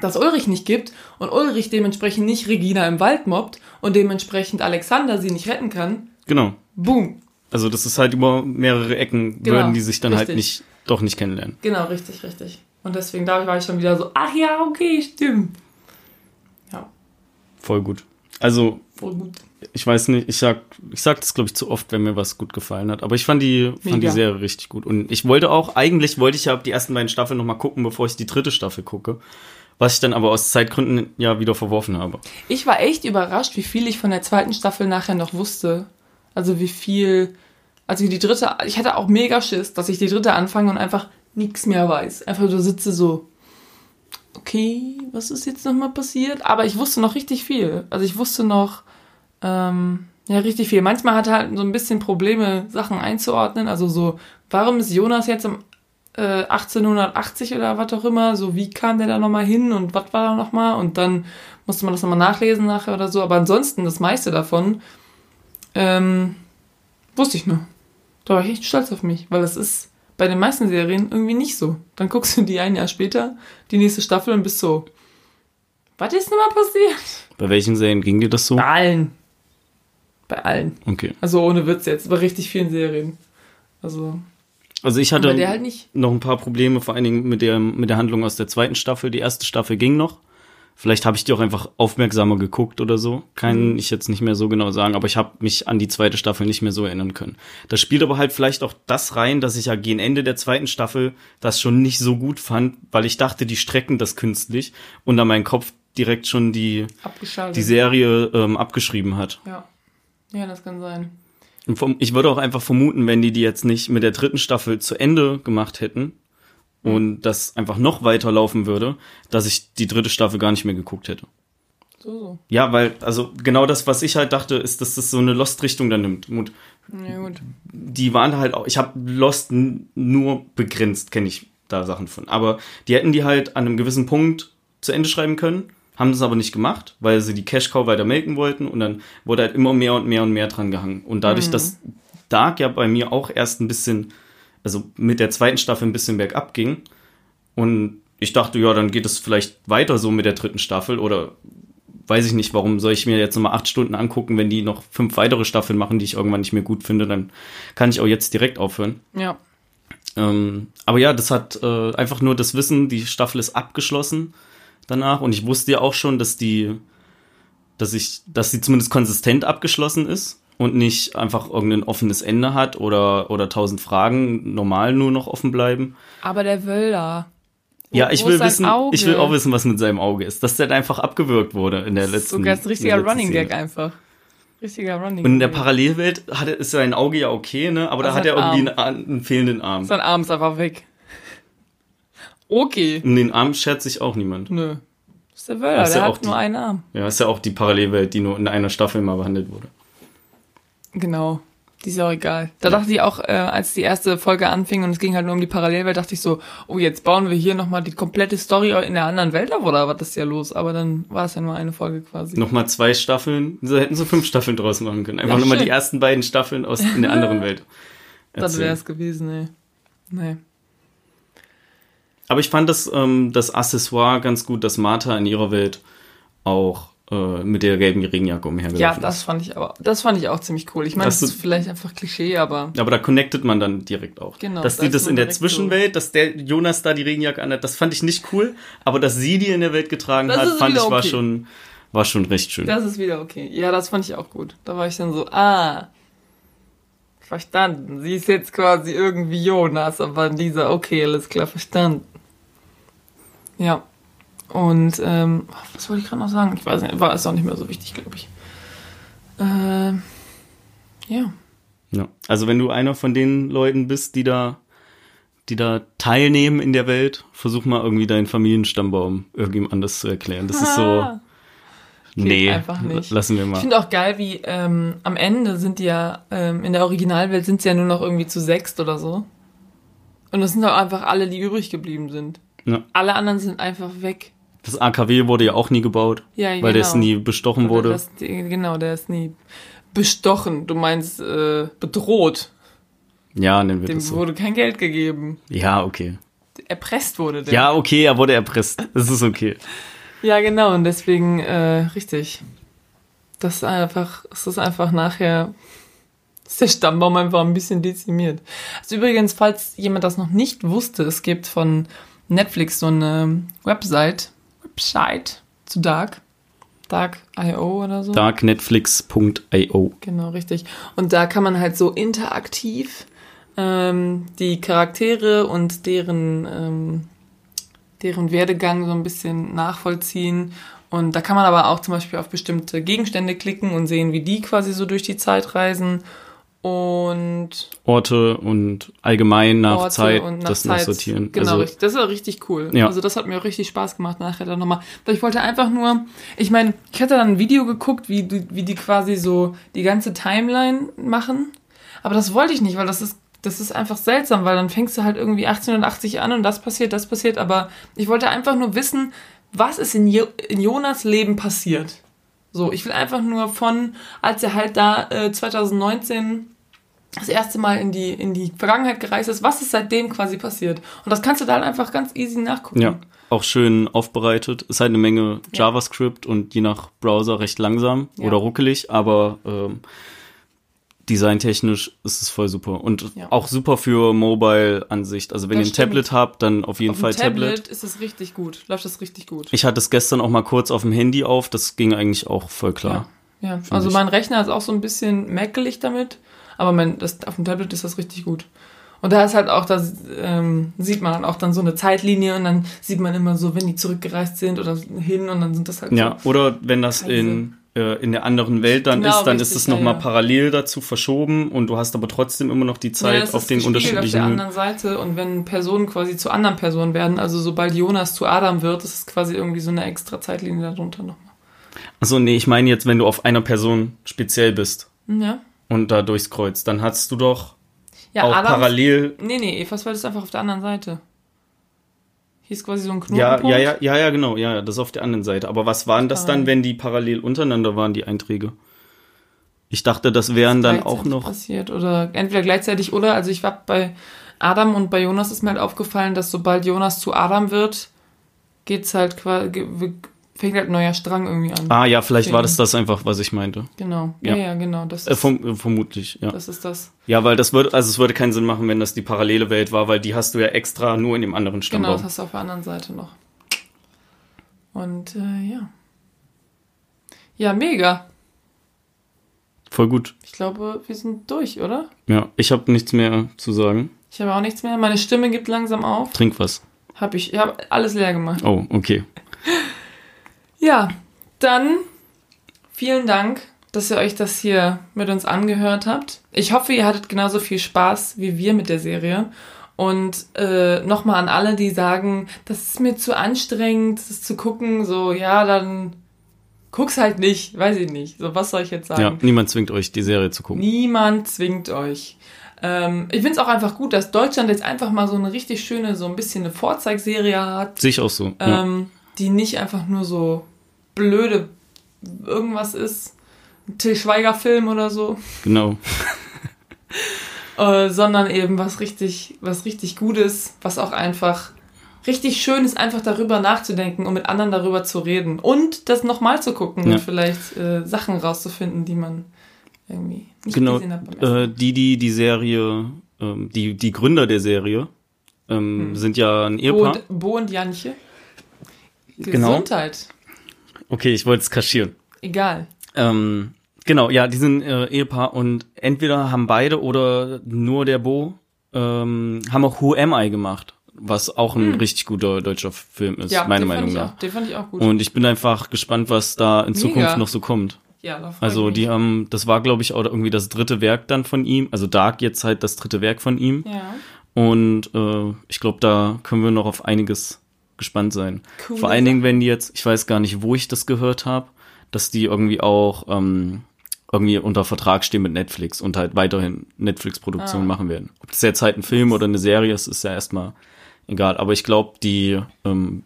das Ulrich nicht gibt und Ulrich dementsprechend nicht Regina im Wald mobbt und dementsprechend Alexander sie nicht retten kann, Genau. boom. Also das ist halt über mehrere Ecken, Genau, würden die sich dann halt richtig. nicht, doch nicht kennenlernen. Genau, richtig, richtig. Und deswegen da war ich schon wieder so, ach ja, okay, stimmt. Ja, Voll gut. Also, voll gut. ich weiß nicht, ich sag, ich sag das glaube ich zu oft, wenn mir was gut gefallen hat. Aber ich fand die, fand die. Serie richtig gut. Und ich wollte auch, eigentlich wollte ich ja die ersten beiden Staffeln noch mal gucken, bevor ich die dritte Staffel gucke. Was ich dann aber aus Zeitgründen ja wieder verworfen habe. Ich war echt überrascht, wie viel ich von der zweiten Staffel nachher noch wusste. Also wie viel, also die dritte, ich hatte auch mega Schiss, dass ich die dritte anfange und einfach nichts mehr weiß. Einfach so sitze so, okay, was ist jetzt nochmal passiert? Aber ich wusste noch richtig viel. Also ich wusste noch, ähm, Ja, richtig viel. Manchmal hat er halt so ein bisschen Probleme, Sachen einzuordnen. Also so, warum ist Jonas jetzt im äh, 1880 oder was auch immer? So, wie kam der da nochmal hin und was war da nochmal? Und dann musste man das nochmal nachlesen nachher oder so. Aber ansonsten, das meiste davon, ähm, wusste ich nur. Da war ich echt stolz auf mich, weil das ist bei den meisten Serien irgendwie nicht so. Dann guckst du die ein Jahr später, die nächste Staffel und bist so, was ist nochmal passiert? Bei welchen Serien ging dir das so? Bei allen. Bei allen. Okay. Also ohne Witz jetzt, bei richtig vielen Serien. Also, Also ich hatte halt noch ein paar Probleme, vor allen Dingen mit der, mit der Handlung aus der zweiten Staffel. Die erste Staffel ging noch. Vielleicht habe ich die auch einfach aufmerksamer geguckt oder so. Kann ich jetzt nicht mehr so genau sagen, aber ich habe mich an die zweite Staffel nicht mehr so erinnern können. Das spielt aber halt vielleicht auch das rein, dass ich ja gegen Ende der zweiten Staffel das schon nicht so gut fand, weil ich dachte, die strecken das künstlich und dann mein Kopf direkt schon die, die Serie ähm, abgeschrieben hat. Ja. Ja, das kann sein. Ich würde auch einfach vermuten, wenn die die jetzt nicht mit der dritten Staffel zu Ende gemacht hätten und das einfach noch weiter laufen würde, dass ich die dritte Staffel gar nicht mehr geguckt hätte. So, so. Ja, weil, also genau das, was ich halt dachte, ist, dass das so eine Lost-Richtung dann nimmt. Und Ja, gut. die waren halt auch, ich habe Lost nur begrenzt, kenne ich da Sachen von. Aber die hätten die halt an einem gewissen Punkt zu Ende schreiben können, haben das aber nicht gemacht, weil sie die Cash-Cow weiter melken wollten und dann wurde halt immer mehr und mehr und mehr dran gehangen. Und dadurch, dass Dark ja bei mir auch erst ein bisschen, also mit der zweiten Staffel ein bisschen bergab ging und ich dachte, ja, dann geht es vielleicht weiter so mit der dritten Staffel oder weiß ich nicht, warum soll ich mir jetzt nochmal acht Stunden angucken, wenn die noch fünf weitere Staffeln machen, die ich irgendwann nicht mehr gut finde, dann kann ich auch jetzt direkt aufhören. Ja. Ähm, aber ja, das hat äh, einfach nur das Wissen, die Staffel ist abgeschlossen danach und ich wusste ja auch schon, dass die, dass ich, dass sie zumindest konsistent abgeschlossen ist und nicht einfach irgendein offenes Ende hat oder oder tausend Fragen normal nur noch offen bleiben. Aber der Wölder. Wo- Ja, ich will wissen, Auge? ich will auch wissen, was mit seinem Auge ist, dass der einfach abgewürgt wurde in der letzten. Sogar ein in richtiger Running Gag einfach. Richtiger Running Und in der Gag. Parallelwelt hat er, ist sein Auge ja okay, ne? Aber da Also hat er irgendwie einen, einen fehlenden Arm. Sein Arm ist einfach weg. Okay. Um den Arm schert sich auch niemand. Nö. Das ist der ist der ja auch hat die- nur einen Arm. Ja, ist ja auch die Parallelwelt, die nur in einer Staffel mal behandelt wurde. Genau. Die ist auch egal. Da dachte ich auch, äh, als die erste Folge anfing und es ging halt nur um die Parallelwelt, dachte ich so, oh, jetzt bauen wir hier nochmal die komplette Story in der anderen Welt auf oder was ist ja los? Aber dann war es ja nur eine Folge quasi. Nochmal zwei Staffeln, so hätten sie fünf Staffeln draus machen können. Einfach Ja, nochmal die ersten beiden Staffeln aus in der anderen Welt. das wäre es gewesen, ey. Nee. Aber ich fand das, ähm, das Accessoire ganz gut, dass Martha in ihrer Welt auch mit der gelben Regenjacke umhergelaufen Ja, das fand ich aber, das fand ich auch ziemlich cool. Ich meine, Das das ist vielleicht einfach Klischee, aber Aber da connectet man dann direkt auch. Genau, Dass da die das in der Zwischenwelt, dass der Jonas da die Regenjacke anhat, das fand ich nicht cool. Aber dass sie die in der Welt getragen Das hat, fand ich wieder war okay. schon, war schon recht schön. das ist wieder okay. Ja, das fand ich auch gut. Da war ich dann so, ah, verstanden. Sie ist jetzt quasi irgendwie Jonas, aber dieser, okay, alles klar, verstanden. Ja. Und, ähm, was wollte ich gerade noch sagen? Ich weiß nicht, war ist auch nicht mehr so wichtig, glaube ich. Ähm, ja. Ja. Also wenn du einer von den Leuten bist, die da, die da teilnehmen in der Welt, versuch mal irgendwie deinen Familienstammbaum irgendjemand anders zu erklären. Das ist so, Ah. nee, einfach nicht. lassen wir Ich mal. finde auch geil, wie ähm, am Ende sind die ja, ähm, in der Originalwelt sind sie ja nur noch irgendwie zu sechst oder so. Und das sind doch einfach alle, die übrig geblieben sind. Ja. Alle anderen sind einfach weg. Das AKW wurde ja auch nie gebaut, Ja, weil das genau. nie bestochen Oder wurde. Das, genau, der ist nie bestochen. Du meinst äh, bedroht. ja, nennen wir Dem das so. wurde kein Geld gegeben. Ja, okay. Erpresst wurde der. Ja, okay, er wurde erpresst. Das ist okay. Ja, genau, und deswegen, äh, richtig. Das ist einfach, es ist einfach nachher, ist der Stammbaum einfach ein bisschen dezimiert. Also übrigens, falls jemand das noch nicht wusste, es gibt von Netflix so eine Website, Website zu Dark. Dark.io oder so. Darknetflix.io. Genau, richtig. Und da kann man halt so interaktiv ähm, die Charaktere und deren, ähm, deren Werdegang so ein bisschen nachvollziehen. Und da kann man aber auch zum Beispiel auf bestimmte Gegenstände klicken und sehen, wie die quasi so durch die Zeit reisen. Und Orte und allgemein nach Orte Zeit und nach das Zeit. sortieren. Genau, also, das war richtig cool. Ja. Also das hat mir auch richtig Spaß gemacht nachher dann nochmal. Weil ich wollte einfach nur, ich meine, ich hatte dann ein Video geguckt, wie, die- wie die quasi so die ganze Timeline machen. Aber das wollte ich nicht, weil das ist, das ist einfach seltsam, weil dann fängst du halt irgendwie 1880 an und das passiert, das passiert. Aber ich wollte einfach nur wissen, was ist in, Jo- in Jonas Leben passiert. So, ich will einfach nur von, als er halt da äh, 2019 das erste Mal in die, in die Vergangenheit gereist ist, was ist seitdem quasi passiert. Und das kannst du da halt einfach ganz easy nachgucken. ja, auch schön aufbereitet. Ist halt eine Menge JavaScript und je nach Browser recht langsam Ja. oder ruckelig, aber ähm, designtechnisch ist es voll super. Und Ja. auch super für Mobile-Ansicht. Also wenn Das ihr ein Tablet habt, dann auf jeden Auf Fall Tablet, Tablet. ist es richtig gut. Läuft das richtig gut. Ich hatte es gestern auch mal kurz auf dem Handy auf, das ging eigentlich auch voll klar. Ja, ja. also ich. mein Rechner ist auch so ein bisschen mäkelig damit, aber mein, das, auf dem Tablet ist das richtig gut. Und da ist halt auch, da ähm, sieht man halt auch dann so eine Zeitlinie und dann sieht man immer so, wenn die zurückgereist sind oder hin und dann sind das halt Ja, so. oder wenn das in, äh, in der anderen Welt dann Genau, ist, dann richtig, ist es ja, nochmal ja. parallel dazu verschoben und du hast aber trotzdem immer noch die Zeit Ja, auf ist den unterschiedlichen. Auf der anderen Seite und wenn Personen quasi zu anderen Personen werden, also sobald Jonas zu Adam wird, ist es quasi irgendwie so eine extra Zeitlinie darunter nochmal. Achso, nee, ich meine jetzt, wenn du auf einer Person speziell bist Ja. Und da durchs Kreuz, dann hast du doch Ja, auch Adam. parallel. Nee, nee, Evas Welt ist einfach auf der anderen Seite. Hier ist quasi so ein Knotenpunkt. ja, ja, ja, ja, genau, ja, das ist auf der anderen Seite. Aber was waren das dann, wenn die parallel untereinander waren, die Einträge? Ich dachte, das wären dann auch noch. passiert oder entweder gleichzeitig oder also ich war bei Adam und bei Jonas ist mir halt aufgefallen, dass sobald Jonas zu Adam wird, geht's halt quasi fängt halt ein neuer Strang irgendwie an. Ah ja, vielleicht war Okay. das das einfach, was ich meinte. Genau. Ja, Ja. ja, genau, das Äh, verm äh, vermutlich, ja. das ist das. Ja, weil das würde, also es würde keinen Sinn machen, wenn das die parallele Welt war, weil die hast du ja extra nur in dem anderen Genau, Stammbaum. das hast du auf der anderen Seite noch. Und äh, ja. Ja, mega. Voll gut. Ich glaube, wir sind durch, oder? Ja, ich habe nichts mehr zu sagen. Ich habe auch nichts mehr. Meine Stimme gibt langsam auf. Trink was. Hab ich, ich habe alles leer gemacht. Oh, okay. Ja, dann vielen Dank, dass ihr euch das hier mit uns angehört habt. Ich hoffe, ihr hattet genauso viel Spaß wie wir mit der Serie. Und äh, nochmal an alle, die sagen, das ist mir zu anstrengend, das zu gucken, so, ja, dann guck's halt nicht, weiß ich nicht. So, was soll ich jetzt sagen? Ja, niemand zwingt euch, die Serie zu gucken. Niemand zwingt euch. Ähm, ich find's auch einfach gut, dass Deutschland jetzt einfach mal so eine richtig schöne, so ein bisschen eine Vorzeigserie hat, Sehe ich auch so. ja. ähm, die nicht einfach nur so blöde irgendwas ist. Ein Till Schweiger Film oder so, Genau. äh, sondern eben was richtig, was richtig Gutes, was auch einfach richtig schön ist, einfach darüber nachzudenken und mit anderen darüber zu reden und das nochmal zu gucken Ja. und vielleicht äh, Sachen rauszufinden, die man irgendwie nicht Genau. gesehen hat Äh, die, die die Serie, ähm, die, die Gründer der Serie ähm, sind ja ein Bo Ehepaar. und, Bo und Janche. Genau. Okay, ich wollte es kaschieren. Egal. Ähm, genau, ja, die sind äh, Ehepaar und entweder haben beide oder nur der Bo ähm, haben auch Who Am I gemacht, was auch ein richtig guter deutscher Film ist, Hm. Ja, meiner Meinung nach. Auch, den fand ich auch gut. Und ich bin einfach gespannt, was da in Mega. Zukunft noch so kommt. ja, Also die haben, das war glaube ich auch irgendwie das dritte Werk dann von ihm, also Dark jetzt halt das dritte Werk von ihm. Ja. Und äh, ich glaube, da können wir noch auf einiges gespannt sein. Coole Vor allen Dingen, wenn die jetzt, ich weiß gar nicht, wo ich das gehört habe, dass die irgendwie auch ähm, irgendwie unter Vertrag stehen mit Netflix und halt weiterhin Netflix-Produktionen Ah. machen werden. Ob das jetzt halt ein Film oder eine Serie ist, ist ja erstmal egal. Aber ich glaube, die, ähm,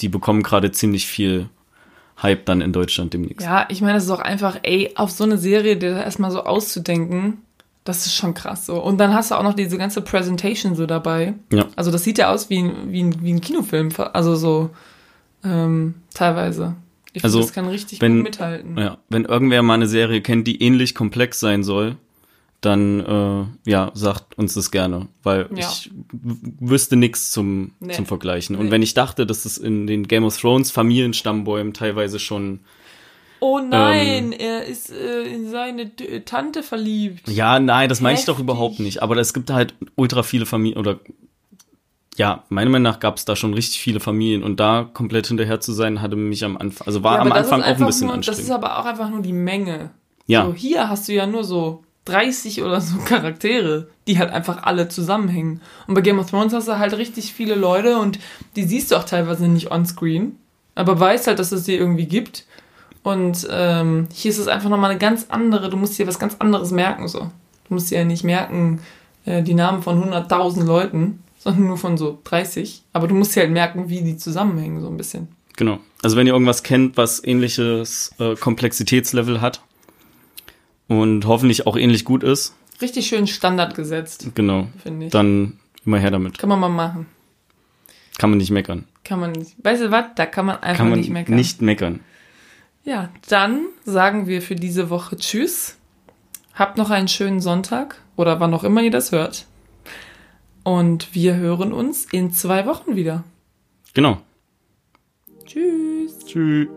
die bekommen gerade ziemlich viel Hype dann in Deutschland demnächst. Ja, ich meine, es ist auch einfach, ey, auf so eine Serie, dir erstmal so auszudenken, das ist schon krass so. Und dann hast du auch noch diese ganze Präsentation so dabei. Ja. Also das sieht ja aus wie ein, wie ein, wie ein Kinofilm, also so ähm, teilweise. Ich Also, finde, das kann richtig wenn- gut mithalten. Ja, wenn irgendwer mal eine Serie kennt, die ähnlich komplex sein soll, dann äh, ja, sagt uns das gerne, weil Ja. ich wüsste nichts zum, Nee. zum Vergleichen. Nee. Und wenn ich dachte, dass es in den Game of Thrones Familienstammbäumen teilweise schon Oh Ähm. nein, er ist äh, in seine T Tante verliebt. Ja, nein, das meine ich doch überhaupt nicht. Aber es gibt halt ultra viele Familien oder ja, meiner Meinung nach gab es da schon richtig viele Familien und da komplett hinterher zu sein, hatte mich am Anfang, also war Ja, am Anfang auch ein bisschen nur, Das ist anstrengend. aber auch einfach nur die Menge. Ja, So, hier hast du ja nur so 30 oder so Charaktere, die halt einfach alle zusammenhängen. Und bei Game of Thrones hast du halt richtig viele Leute und die siehst du auch teilweise nicht on-screen, aber weißt halt, dass es die irgendwie gibt. Und ähm, hier ist es einfach nochmal eine ganz andere, du musst dir was ganz anderes merken so. Du musst dir ja nicht merken äh, die Namen von 100.000 Leuten, sondern nur von so 30. Aber du musst dir halt merken, wie die zusammenhängen so ein bisschen. Genau. Also wenn ihr irgendwas kennt, was ähnliches äh, Komplexitätslevel hat und hoffentlich auch ähnlich gut ist, Richtig schön Standard gesetzt, genau, finde ich. dann immer her damit. kann man mal machen. Kann man nicht meckern. Kann man nicht. Weißt du was? Da kann man einfach Kann man nicht meckern. nicht meckern. Ja, dann sagen wir für diese Woche Tschüss. Habt noch einen schönen Sonntag oder wann auch immer ihr das hört. Und wir hören uns in zwei Wochen wieder. Genau. Tschüss. Tschüss.